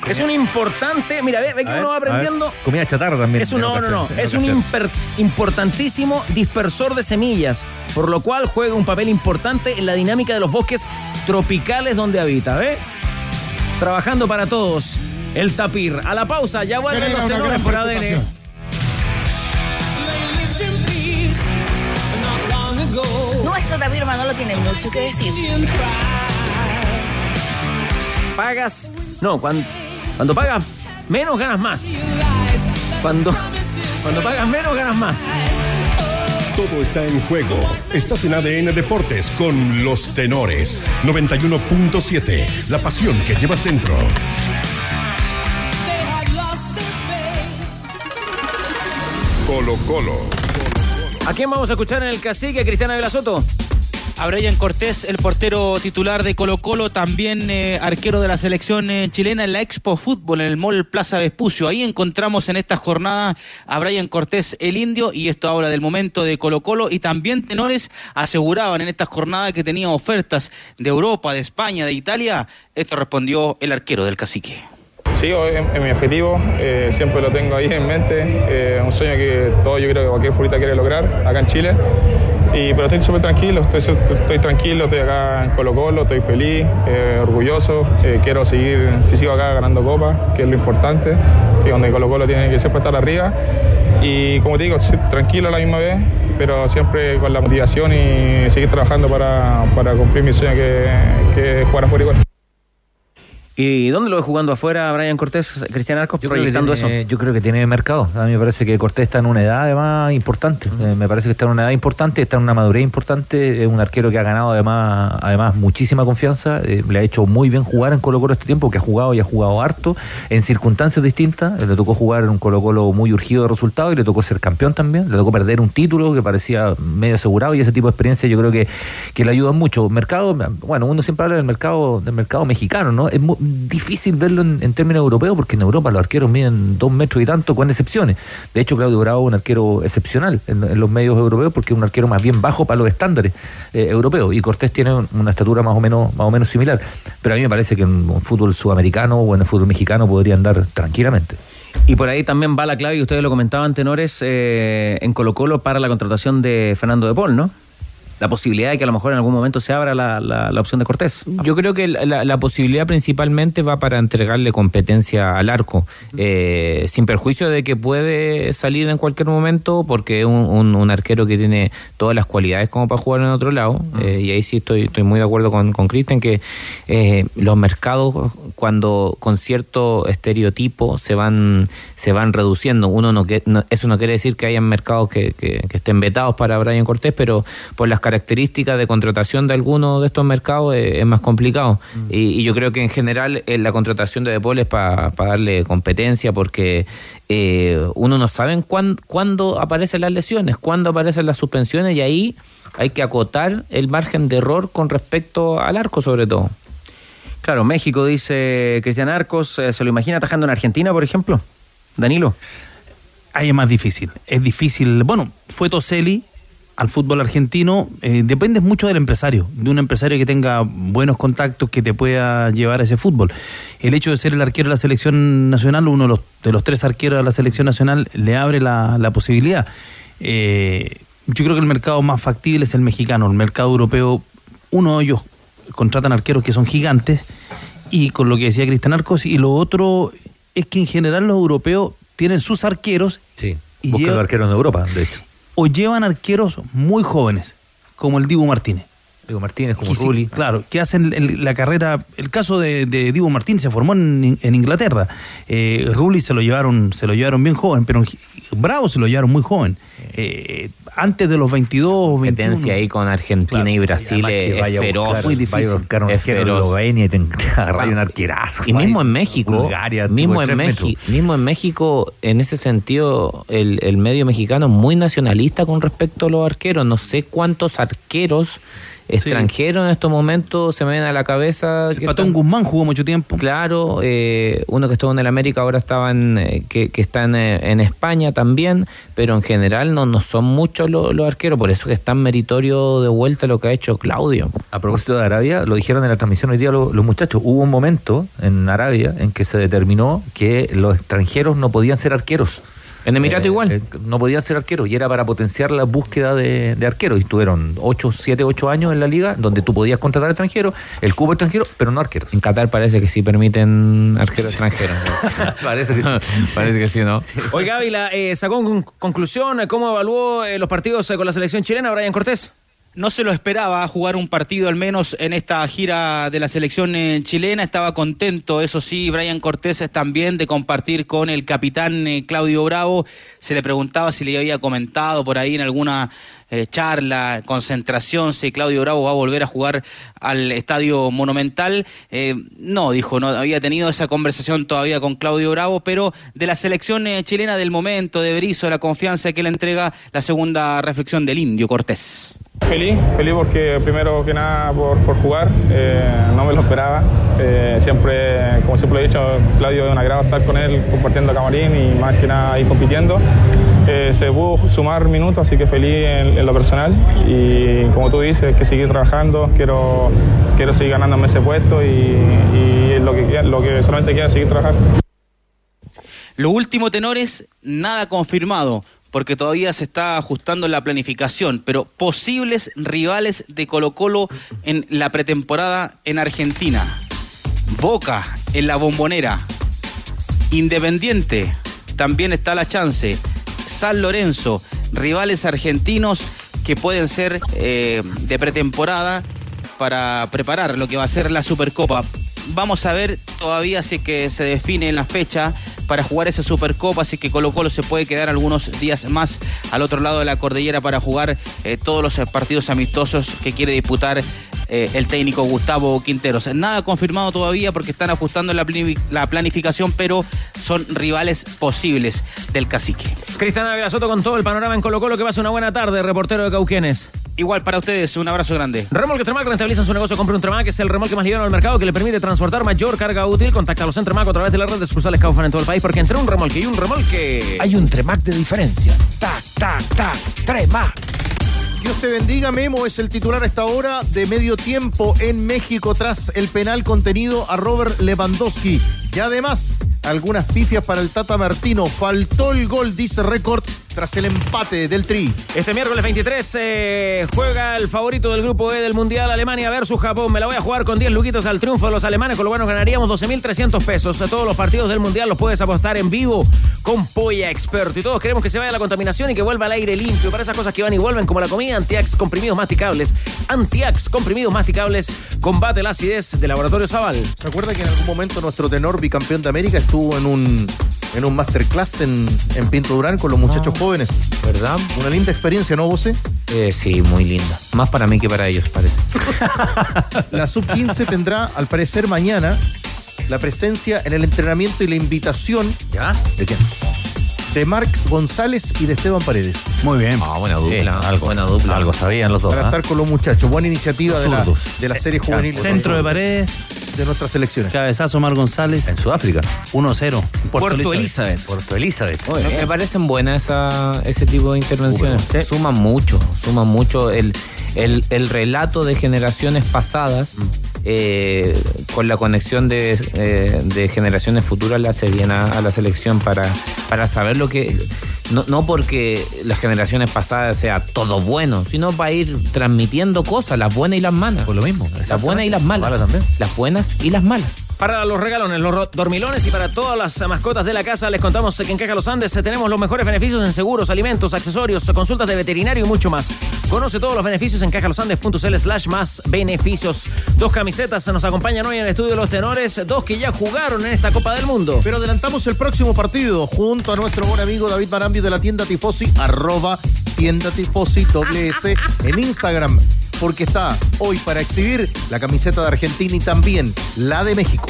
Es un importante, mira, ve, ve que A uno va aprendiendo. Comida chatarra también. Es un, no, no, no. Es un imper- importantísimo dispersor de semillas, por lo cual juega un papel importante en la dinámica de los bosques tropicales donde habita, ¿ve? Trabajando para todos. El tapir. A la pausa, ya vuelven los tenores por ADN. Nuestro Tapir Manolo tiene mucho que decir. pagas. No, cuando, cuando pagas menos ganas más. Cuando, cuando pagas menos ganas más. Todo está en juego. Estás en ADN Deportes con los tenores. 91.7. La pasión que llevas dentro. Colo Colo. ¿A quién vamos a escuchar en el cacique, Cristiana Vela Soto? A Brian Cortés, el portero titular de Colo Colo, también eh, arquero de la selección eh, chilena en la Expo Fútbol en el Mall Plaza Vespucio. Ahí encontramos en esta jornada a Brian Cortés, el indio, y esto habla del momento de Colo Colo. Y también tenores aseguraban en esta jornada que tenía ofertas de Europa, de España, de Italia. Esto respondió el arquero del cacique. Sí, es, es mi objetivo, eh, siempre lo tengo ahí en mente, eh, un sueño que todo yo creo que cualquier futbolista quiere lograr acá en Chile. Y, pero estoy súper tranquilo, estoy, tranquilo, estoy acá en Colo Colo, estoy feliz, eh, orgulloso, eh, quiero seguir, si sigo acá ganando copas, que es lo importante, que donde Colo Colo tiene que siempre estar arriba. Y como te digo, tranquilo a la misma vez, pero siempre con la motivación y seguir trabajando para, para cumplir mi sueño que, que es jugar afuera igual. ¿Y dónde lo ve jugando afuera Brian Cortés, Cristian Arcos, Yo proyectando tiene, eso? yo creo que tiene mercado. A mí me parece que Cortés está en una edad además importante. Eh, me parece que está en una edad importante, está en una madurez importante. Es un arquero que ha ganado además, además muchísima confianza. Eh, le ha hecho muy bien jugar en Colo Colo este tiempo, que ha jugado y ha jugado harto en circunstancias distintas. Eh, Le tocó jugar en un Colo Colo muy urgido de resultados y le tocó ser campeón también. Le tocó perder un título que parecía medio asegurado y ese tipo de experiencia yo creo que, que le ayudan mucho. Mercado, bueno, uno siempre habla del mercado, del mercado mexicano, ¿no? Es muy difícil verlo en, en términos europeos porque en Europa los arqueros miden dos metros y tanto con excepciones. De hecho, Claudio Bravo es un arquero excepcional en, los medios europeos porque es un arquero más bien bajo para los estándares eh, europeos y Cortés tiene un- una estatura más o menos más o menos similar. Pero a mí me parece que en un fútbol sudamericano o en el fútbol mexicano podría andar tranquilamente. Y por ahí también va la clave, y ustedes lo comentaban, tenores, eh, en Colo Colo para la contratación de Fernando de Paul, ¿no? La posibilidad de que a lo mejor en algún momento se abra la, la- la opción de Cortés. Yo creo que la, la posibilidad principalmente va para entregarle competencia al arco, eh, sin perjuicio de que puede salir en cualquier momento, porque es un, un- un arquero que tiene todas las cualidades como para jugar en otro lado, eh, y ahí sí estoy, estoy muy de acuerdo con, con Cristian, que eh, los mercados cuando con cierto estereotipo se van se van reduciendo. Uno no, que, no- eso no quiere decir que hayan mercados que, que- que estén vetados para Brian Cortés, pero por las características de contratación de algunos de estos mercados es más complicado. Y, y yo creo que en general eh, la contratación de Depol es para darle competencia porque eh, uno no sabe cuán- cuándo aparecen las lesiones, cuándo aparecen las suspensiones y ahí hay que acotar el margen de error con respecto al arco sobre todo. Claro, México, dice Cristian Arcos, eh, ¿se lo imagina atajando en Argentina, por ejemplo? Danilo. Ahí es más difícil. Es difícil. Bueno, fue Toselli al fútbol argentino. eh, depende mucho del empresario, de un empresario que tenga buenos contactos que te pueda llevar a ese fútbol. El hecho de ser el arquero de la selección nacional, uno de los, de los tres arqueros de la selección nacional, le abre la, la posibilidad. Eh, yo creo que el mercado más factible es el mexicano. El mercado europeo, uno de ellos contratan arqueros que son gigantes y con lo que decía Cristian Arcos y lo otro es que en general los europeos tienen sus arqueros Sí. y Buscan arqueros en Europa, de hecho. O llevan arqueros muy jóvenes como el Dibu Martínez Diego Martínez, como sí, Rulli. claro, que hacen el- la carrera. El caso de, de Dibu Martínez se formó en, en Inglaterra. Eh, Rulli se lo llevaron, se lo llevaron bien joven, pero Bravo se lo llevaron muy joven. Eh, antes de los 22 o 21. competencia ahí con Argentina y Brasil es, vaya feroz. buscar- muy difícil. buscar un Es feroz. Y te un arquerazo. Y mismo en México, Bulgaria, mismo, en metros. mismo en México, en ese sentido, el, el medio mexicano es muy nacionalista con respecto a los arqueros. No sé cuántos arqueros extranjeros en estos momentos se me ven a la cabeza. El Patón Guzmán jugó mucho tiempo. Claro, eh, uno que estuvo en el América ahora estaba en, eh, que, que está en, eh, en España también, pero en general no, no son muchos los, los arqueros, por eso que es tan meritorio de vuelta lo que ha hecho Claudio. A propósito de Arabia, lo dijeron en la transmisión hoy día los, los muchachos. Hubo un momento en Arabia en que se determinó que los extranjeros no podían ser arqueros. En Emirato igual. eh, no podían ser arqueros y era para potenciar la búsqueda de, de arqueros. Y estuvieron 8, 7, 8 años en la liga donde tú podías contratar extranjeros, el cubo extranjero, pero no arqueros. En Qatar parece que sí permiten arqueros extranjeros. Parece que sí. Parece que sí, ¿no? Oiga, Ávila, eh, sacó en conclusión eh, cómo evaluó eh, los partidos eh, con la selección chilena, Brian Cortés. No se lo esperaba jugar un partido al menos en esta gira de la selección eh, chilena. Estaba contento, eso sí, Brian Cortés también de compartir con el capitán eh, Claudio Bravo. Se le preguntaba si le había comentado por ahí en alguna eh, charla, concentración, si Claudio Bravo va a volver a jugar al Estadio Monumental. Eh, no, dijo, no había tenido esa conversación todavía con Claudio Bravo, pero de la selección eh, chilena del momento, de Berizzo, la confianza que le entrega, la segunda reflexión del indio Cortés. Feliz, feliz porque primero que nada por, jugar, no me lo esperaba. Siempre, como siempre he dicho, Claudio es un agrado estar con él compartiendo camarín y más que nada ahí compitiendo. Se pudo sumar minutos, así que feliz en, en lo personal y como tú dices, que seguir trabajando, quiero, quiero seguir ganándome ese puesto y, y lo, que, lo que solamente queda es seguir trabajando. Lo último, tenores, nada confirmado, porque todavía se está ajustando la planificación, pero posibles rivales de Colo Colo en la pretemporada en Argentina. Boca en la bombonera. Independiente, también está la chance. San Lorenzo, rivales argentinos que pueden ser eh, de pretemporada para preparar lo que va a ser la Supercopa. vamos a ver todavía si que se define la fecha para jugar esa Supercopa, así que Colo Colo se puede quedar algunos días más al otro lado de la cordillera para jugar eh, todos los partidos amistosos que quiere disputar eh, el técnico Gustavo Quinteros. Nada confirmado todavía porque están ajustando la, plani- la planificación, pero son rivales posibles del cacique. Cristian Ávila Soto con todo el panorama en Colo Colo. Que pase una buena tarde, reportero de Cauquenes. Igual para ustedes, un abrazo grande. Remolque Tremac rentabiliza su negocio. Compre un Tremac, que es el remolque más liviano del mercado que le permite transportar mayor carga útil. Contacta a Tremac a través de la red de sucursales Kaufman en todo el país, porque entre un remolque y un remolque. Hay un Tremac de diferencia. Tac, tac, tac. Tremac. Dios te bendiga, Memo es el titular a esta hora de medio tiempo en México tras el penal contenido a Robert Lewandowski. Y además, algunas pifias para el Tata Martino. Faltó el gol, dice récord, tras el empate del Tri. Este miércoles 23 eh, juega el favorito del grupo E del Mundial, Alemania versus Japón. Me la voy a jugar con 10 luquitos al triunfo de los alemanes, con lo bueno ganaríamos 12.300 pesos. Todos los partidos del Mundial los puedes apostar en vivo con Polla Experto. Y todos queremos que se vaya la contaminación y que vuelva al aire limpio. Para esas cosas que van y vuelven, como la comida, Antiax comprimidos masticables. Antiax comprimidos masticables combate la acidez de Laboratorio Zaval. ¿Se acuerda que en algún momento nuestro tenor bicampeón de América estuvo en un, en un masterclass en, en Pinto Durán con los muchachos jóvenes? ¿Verdad? Una linda experiencia, ¿no, José? Eh, sí, muy linda. Más para mí que para ellos, parece. La sub-15 tendrá, al parecer, mañana la presencia en el entrenamiento y la invitación. ¿Ya? ¿De quién? De Marc González y de Esteban Paredes. Muy bien. Ah, buena dupla. algo, buena dupla. Algo sabían los dos. Para ¿ah? estar con los muchachos. Buena iniciativa de la, de la serie juvenil Centro de pared, de nuestras selecciones. cabezazo Mar González, En Sudáfrica. 1-0. Puerto, Elizabeth. Puerto Elizabeth. Me- Me parecen buenas esa- ese tipo de intervenciones. Sí. Suman mucho, suman mucho el, el, el relato de generaciones pasadas eh, con la conexión de, eh, de generaciones futuras le hace bien a, a la selección para, para saber lo que... No, no porque las generaciones pasadas sea todo bueno, sino para ir transmitiendo cosas, las buenas y las malas. Por lo mismo. Las buenas y las malas. También. Las buenas y las malas. Para los regalones, los dormilones y para todas las mascotas de la casa, les contamos que en Caja Los Andes eh, tenemos los mejores beneficios en seguros, alimentos, accesorios, consultas de veterinario y mucho más. Conoce todos los beneficios en cajalosandes.cl slash más beneficios. Dos camisetas nos acompañan hoy en el estudio de los tenores, dos que ya jugaron en esta Copa del Mundo. Pero adelantamos el próximo partido junto a nuestro buen amigo David De la tienda Tifosi, arroba tienda Tifosi doble S en Instagram, porque está hoy para exhibir la camiseta de Argentina y también la de México.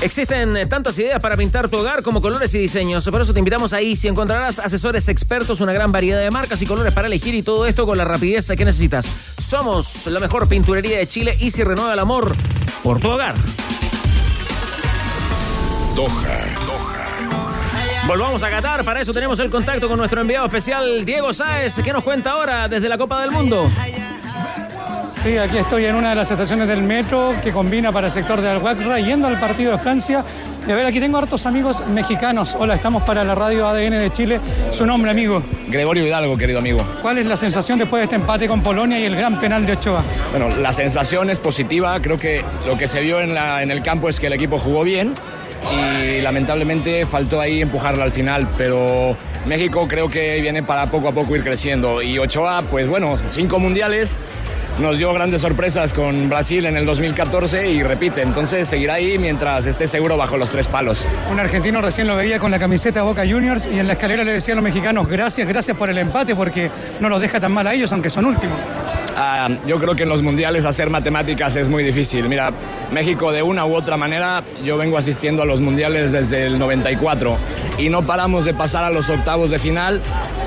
Existen eh, tantas ideas para pintar tu hogar como colores y diseños. Por eso te invitamos a Easy. Encontrarás asesores expertos, una gran variedad de marcas y colores para elegir y todo esto con la rapidez que necesitas. Somos la mejor pinturería de Chile. Easy renueva el amor por tu hogar. Doha. Volvamos a Qatar. Para eso tenemos el contacto con nuestro enviado especial, Diego Sáez. ¿Qué nos cuenta ahora desde la Copa del Mundo? Sí, aquí estoy en una de las estaciones del metro que combina para el sector de Al-Waqra yendo al partido de Francia. Y a ver, aquí tengo hartos amigos mexicanos. Hola, estamos para la radio ADN de Chile. Su nombre, amigo. Gregorio Hidalgo, querido amigo. ¿Cuál es la sensación después de este empate con Polonia y el gran penal de Ochoa? Bueno, la sensación es positiva. Creo que lo que se vio en, la, en el campo es que el equipo jugó bien y lamentablemente faltó ahí empujarla al final, pero México creo que viene para poco a poco ir creciendo. Y Ochoa, pues bueno, cinco mundiales. Nos dio grandes sorpresas con Brasil en el 2014 y repite, entonces seguirá ahí mientras esté seguro bajo los tres palos. Un argentino recién lo veía con la camiseta Boca Juniors y en la escalera le decía a los mexicanos gracias, gracias por el empate porque no los deja tan mal a ellos aunque son últimos. Ah, yo creo que en los mundiales hacer matemáticas es muy difícil. Mira, México de una u otra manera, yo vengo asistiendo a los mundiales desde el 94 y no paramos de pasar a los octavos de final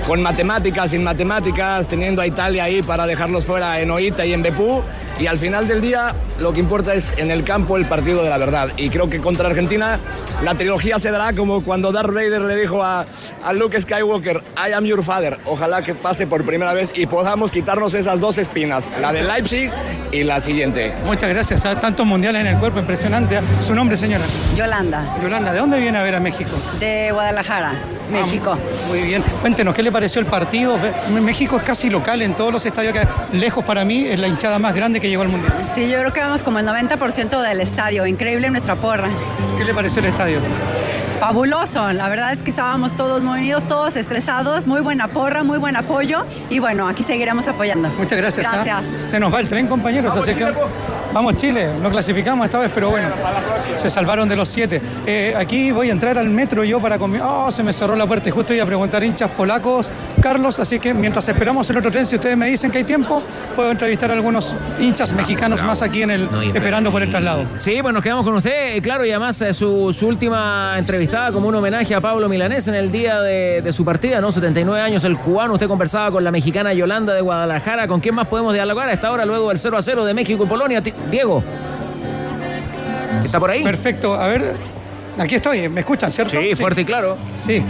con matemáticas, sin matemáticas, teniendo a Italia ahí para dejarlos fuera en Oita y en Bepú. Y al final del día lo que importa es en el campo el partido de la verdad. Y creo que contra Argentina la trilogía se dará como cuando Darth Vader le dijo a, a Luke Skywalker, I am your father. Ojalá que pase por primera vez y podamos quitarnos esas dos espinas, la de Leipzig y la siguiente. Muchas gracias, a tantos mundiales en el cuerpo, impresionante. ¿Su nombre, señora? Yolanda, Yolanda, ¿de dónde viene a ver a México? de Guadalajara, México. Ah, Muy bien. Cuéntenos, ¿qué le pareció el partido? México es casi local en todos los estadios que lejos para mí es la hinchada más grande que llegó al mundial. Sí, yo creo que vamos como el 90% del estadio. Increíble nuestra porra. ¿Qué le pareció el estadio? Fabuloso. La verdad es que estábamos todos muy unidos, todos estresados. Muy buena porra, muy buen apoyo. Y bueno, aquí seguiremos apoyando. Muchas gracias. ¿ah? Gracias. Se nos va el tren, compañeros. así que Vamos Chile, no clasificamos esta vez, pero bueno, se salvaron de los siete. Eh, aquí voy a entrar al metro yo para comer. Oh, se me cerró la puerta y justo iba a preguntar hinchas polacos, Carlos, así que mientras esperamos el otro tren, si ustedes me dicen que hay tiempo, puedo entrevistar a algunos hinchas mexicanos más aquí en el, esperando por el traslado. Sí, pues nos quedamos con usted, eh, claro, y además eh, su, su última como un homenaje a Pablo Milanés en el día de, de su partida, ¿no? 79 años, el cubano. Usted conversaba con la mexicana Yolanda de Guadalajara. ¿Con quién más podemos dialogar a esta hora luego del 0 a 0 de México y Polonia? Diego. ¿Está por ahí? Perfecto, a ver, aquí estoy, ¿me escuchan, cierto? Sí, fuerte y claro. Sí,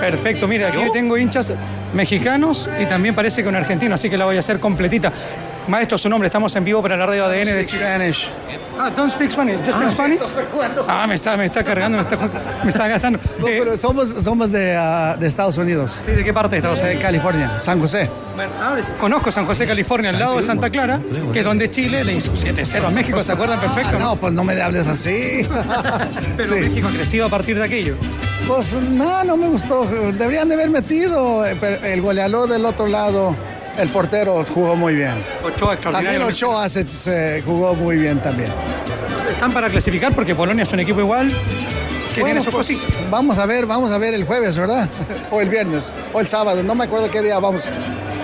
perfecto, mira, aquí tengo hinchas mexicanos y también parece que un argentino, así que la voy a hacer completita. Maestro, su nombre, estamos en vivo para la radio ADN de Chile. Ah, don't speak Spanish, just speak Spanish. Ah, me está, me está cargando, me está, me está gastando. No, pero somos, somos de, ah, de Estados Unidos. Sí, ¿de qué parte de Estados De Unidos? California, San José. Ah, de- Conozco San José, California, al lado de Santa Clara, que es donde Chile le hizo 7-0 a México, ¿se acuerdan perfecto? No, pues no me hables así. Pero Sí. México ha crecido a partir de aquello. Pues no, no me gustó. Deberían de haber metido eh, el goleador del otro lado. El portero jugó muy bien. Ochoa. También Ochoa se, se jugó muy bien también. Están para clasificar porque Polonia es un equipo igual que Bueno, tiene sus pues, cositas. Vamos a ver, vamos a ver el jueves, ¿verdad? O el viernes, o el sábado, no me acuerdo qué día vamos.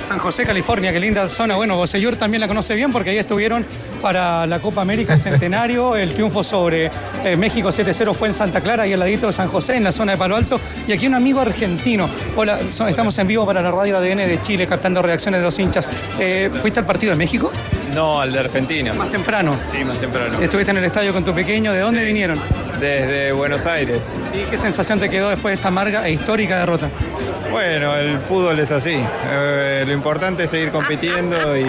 San José, California, qué linda zona. Bueno, Bosellur también la conoce bien porque ahí estuvieron para la Copa América Centenario. El triunfo sobre eh, México 7-0 fue en Santa Clara, ahí al ladito de San José, en la zona de Palo Alto. Y aquí un amigo argentino. Hola, so- estamos en vivo para la radio ADN de Chile, captando reacciones de los hinchas. Eh, ¿Fuiste al partido de México? No, al de Argentina. Más temprano. Sí, más temprano. Estuviste en el estadio con tu pequeño. ¿De dónde vinieron? Desde Buenos Aires. ¿Y qué sensación te quedó después de esta amarga e histórica derrota? Bueno, el fútbol es así. Eh, lo importante es seguir compitiendo y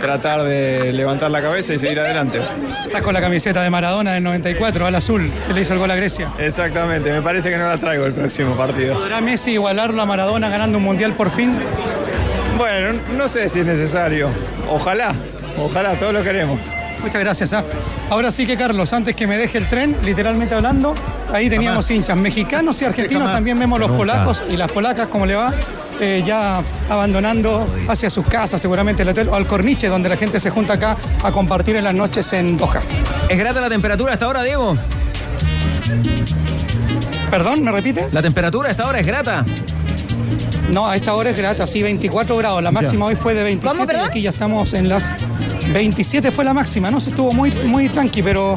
tratar de levantar la cabeza y seguir adelante. Estás con la camiseta de Maradona del 94, al azul, que le hizo el gol a Grecia. Exactamente, me parece que no la traigo el próximo partido. ¿Podrá Messi igualarlo a Maradona ganando un mundial por fin? Bueno, no sé si es necesario. Ojalá, ojalá, todos lo queremos. Muchas gracias. ¿ah? Ahora sí que, Carlos, antes que me deje el tren, literalmente hablando, ahí teníamos Jamás. hinchas mexicanos y argentinos. Jamás. También vemos los Nunca. polacos y las polacas, como le va, eh, ya abandonando hacia sus casas, seguramente el hotel o al corniche, donde la gente se junta acá a compartir en las noches en Doha. ¿Es grata la temperatura hasta ahora, Diego? ¿Perdón? ¿Me repites? ¿La temperatura a esta hora es grata? No, a esta hora es grata, sí, 24 grados. La máxima hoy fue de 27 y aquí ya estamos en las 27 fue la máxima, ¿no? Se estuvo muy, muy tranqui, pero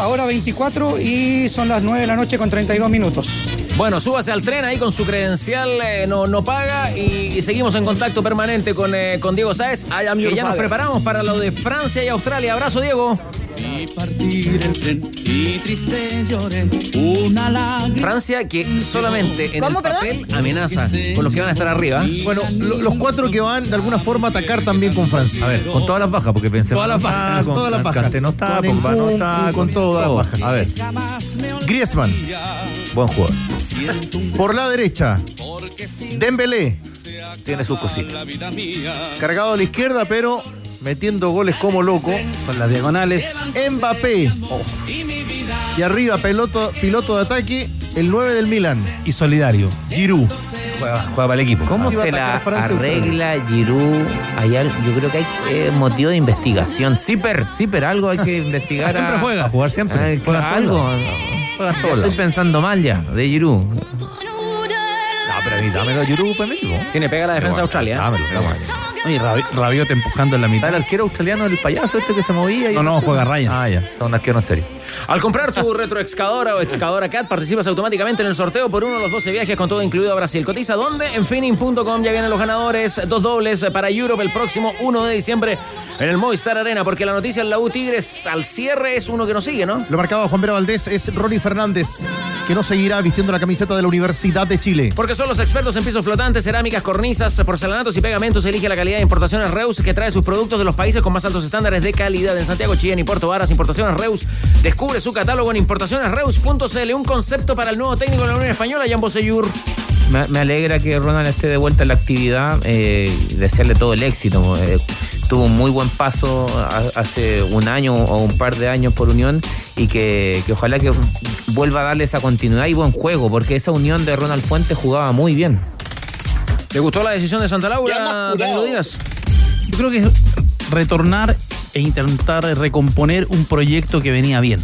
ahora 24 y son las 9 de la noche con 32 minutos. Bueno, súbase al tren ahí con su credencial, eh, no, no paga y, y seguimos en contacto permanente con, eh, con Diego Sáez, que ya nos preparamos para lo de Francia y Australia. Abrazo, Diego. Y partir el tren y triste lloré una lágrima. Francia que solamente en ¿Cómo, el papel amenaza con los que van a estar arriba. Bueno, lo- los cuatro que van de alguna forma a atacar también con Francia. A ver, con todas las bajas, porque Benzema Todas las bajas, con todas las bajas. No está, Con Pogba no Nkunku, está, con todas las bajas. A ver, Griezmann, buen jugador. por la derecha, Dembélé, Tiene sus cositas. cargado a la izquierda, pero metiendo goles como loco. Con las diagonales. Mbappé. Y arriba, piloto, piloto de ataque, el 9 del Milan. Y solidario. Giroud. Juega, juega para el equipo. ¿Cómo a se la arregla Giroud? Hay yo creo que hay eh, motivo de investigación. Zipper, Zipper, algo hay que investigar. Siempre a- juega. A jugar siempre. Juega algo. lado. Juega Ya todo estoy pensando mal ya, de Giroud. No, pero a mí dámelo a Giroud equipo. Tiene pega la defensa de Australia. ¿eh? Dámelo, dámelo. Rabi- Rabiot empujando en la Está mitad. el arquero australiano, el payaso este que se movía. y No, no, juega Ryan. Ah, ya. Son un arquero en serio. Al comprar tu retroexcavadora o excavadora CAT, participas automáticamente en el sorteo por uno de los 12 viajes con todo incluido a Brasil. Cotiza dónde? En finning.com ya vienen los ganadores. Dos dobles para Europe el próximo 1 de diciembre en el Movistar Arena, porque la noticia en la U Tigres al cierre es uno que nos sigue, ¿no? Lo marcaba Juan Vera Valdés, es Ronnie Fernández, que no seguirá vistiendo la camiseta de la Universidad de Chile. Porque son los expertos en pisos flotantes, cerámicas, cornisas, porcelanatos y pegamentos. Elige la calidad de importaciones Reus que trae sus productos de los países con más altos estándares de calidad. En Santiago, Chillán y Puerto Varas, Importaciones Reus. Descubre su catálogo en importacionesreus.cl. Un concepto para el nuevo técnico de la Unión Española, Jan Bosellur. Me, me alegra que Ronald esté de vuelta en la actividad eh, desearle todo el éxito. Eh, tuvo un muy buen paso hace un año o un par de años por Unión y que, que ojalá que vuelva a darle esa continuidad y buen juego, porque esa unión de Ronald Fuentes jugaba muy bien. ¿Te gustó la decisión de Santa Laura, Danilo Díaz? Yo creo que es retornar e intentar recomponer un proyecto que venía bien.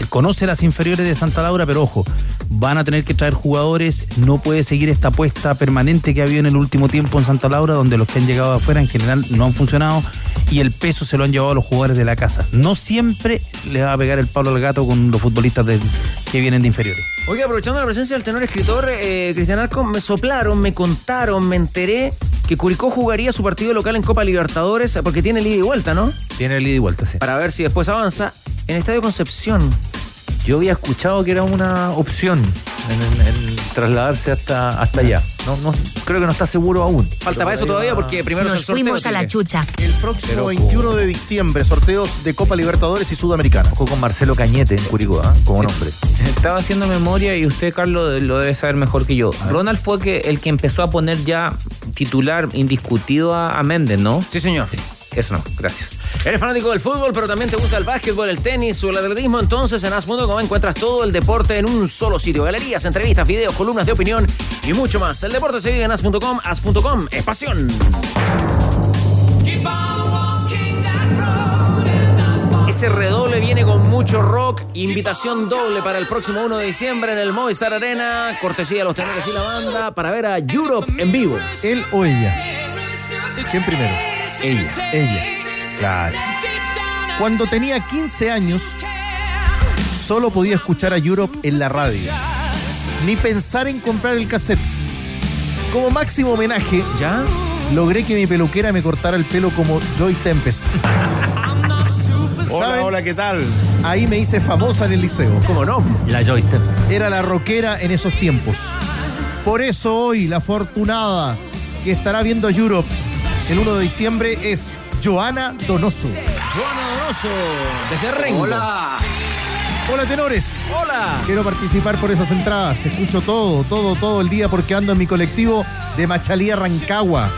Él conoce las inferiores de Santa Laura, pero ojo, van a tener que traer jugadores, no puede seguir esta apuesta permanente que ha habido en el último tiempo en Santa Laura, donde los que han llegado afuera en general no han funcionado y el peso se lo han llevado a los jugadores de la casa. No siempre le va a pegar el palo al gato con los futbolistas de- que vienen de inferiores. Oiga, aprovechando la presencia del tenor escritor, eh, Cristian Arco, me soplaron, me contaron, me enteré que Curicó jugaría su partido local en Copa Libertadores porque tiene el ida y vuelta, ¿no? Tiene el ida y vuelta, sí. Para ver si después avanza en Estadio Concepción. Yo había escuchado que era una opción en, en- en trasladarse hasta, hasta allá. No, no, creo que no está seguro aún. Falta para eso todavía porque primero es el sorteo. Tigre. chucha. El próximo Pero 21 de diciembre, sorteos de Copa Libertadores y Sudamericana. Ojo con Marcelo Cañete en Curicó, ¿ah? como nombre. Estaba haciendo memoria y usted, Carlos, lo debe saber mejor que yo. Ronald fue que, el que empezó a poner ya titular indiscutido a, a Méndez, ¿no? Sí, señor. Eso no, gracias. Eres fanático del fútbol, pero también te gusta el básquetbol, el tenis o el atletismo. Entonces en as.com encuentras todo el deporte en un solo sitio. Galerías, entrevistas, videos, columnas de opinión y mucho más. El deporte se vive en as.com. As.com es pasión. Ese redoble viene con mucho rock. Invitación doble para el próximo 1 de diciembre en el Movistar Arena. Cortesía de los tenores y la banda para ver a Europe en vivo. ¿Él o ella? ¿Quién primero? Ella. Ella. Claro. Cuando tenía 15 años, solo podía escuchar a Europe en la radio. Ni pensar en comprar el cassette. Como máximo homenaje, ¿Ya? logré que mi peluquera me cortara el pelo como Joy Tempest. Hola, hola, ¿qué tal? Ahí me hice famosa en el liceo. ¿Cómo no? La joystick. Era la rockera en esos tiempos. Por eso hoy la afortunada que estará viendo Europe el 1 de diciembre es Joana Donoso. Joana Donoso, desde Rengo. Hola. Hola tenores. Hola. Quiero participar por esas entradas. Escucho todo, todo, todo el día porque ando en mi colectivo de Machalí a Rancagua.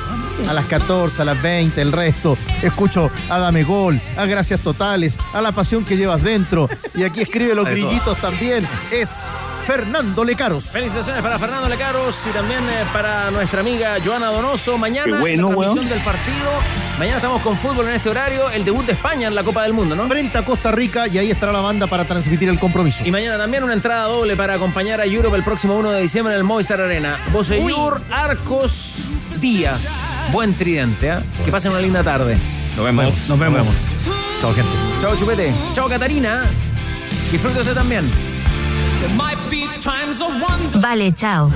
A las 14, a las 20, el resto. Escucho a Dame Gol, a Gracias Totales, a la pasión que llevas dentro. Y aquí escribe los grillitos también. Es Fernando Lecaros. Felicitaciones para Fernando Lecaros y también eh, para nuestra amiga Joana Donoso. Mañana bueno, la transmisión del partido. Mañana estamos con fútbol en este horario. El debut de España en la Copa del Mundo, ¿no? Frente a Costa Rica y ahí estará la banda para transmitir el compromiso. Y mañana también una entrada doble para acompañar a Europe el próximo 1 de diciembre en el Movistar Arena. Boseyur, Arcos, Díaz. Buen tridente, ¿ah? Que pasen una linda tarde. Nos vemos. Nos vemos. Chao, gente. Chao, Chupete. Chao, Catarina. Disfrute usted también. Vale, chao.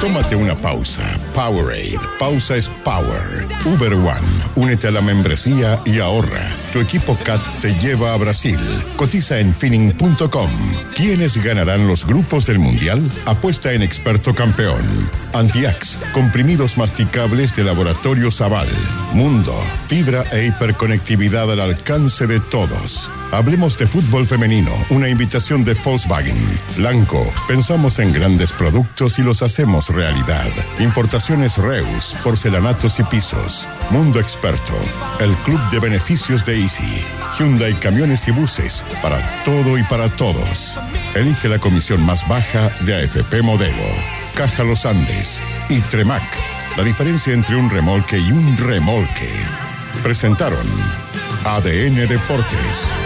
Tómate una pausa. Powerade. Pausa es power. Uber One. Únete a la membresía y ahorra. Tu equipo CAT te lleva a Brasil. Cotiza en finning.com. ¿Quiénes ganarán los grupos del Mundial? Apuesta en experto campeón. Antiax. Comprimidos masticables de Laboratorio Zaval. Mundo. Fibra e hiperconectividad al alcance de todos. Hablemos de fútbol femenino. Una invitación de Volkswagen. Blanco. Pensamos en grandes productos y los hacemos realidad. Importaciones Reus. Porcelanatos y pisos. Mundo Experto. El club de beneficios de Easy. Hyundai Camiones y Buses. Para todo y para todos. Elige la comisión más baja de AFP Modelo. Caja Los Andes. Y Tremac. La diferencia entre un remolque y un remolque. Presentaron ADN Deportes.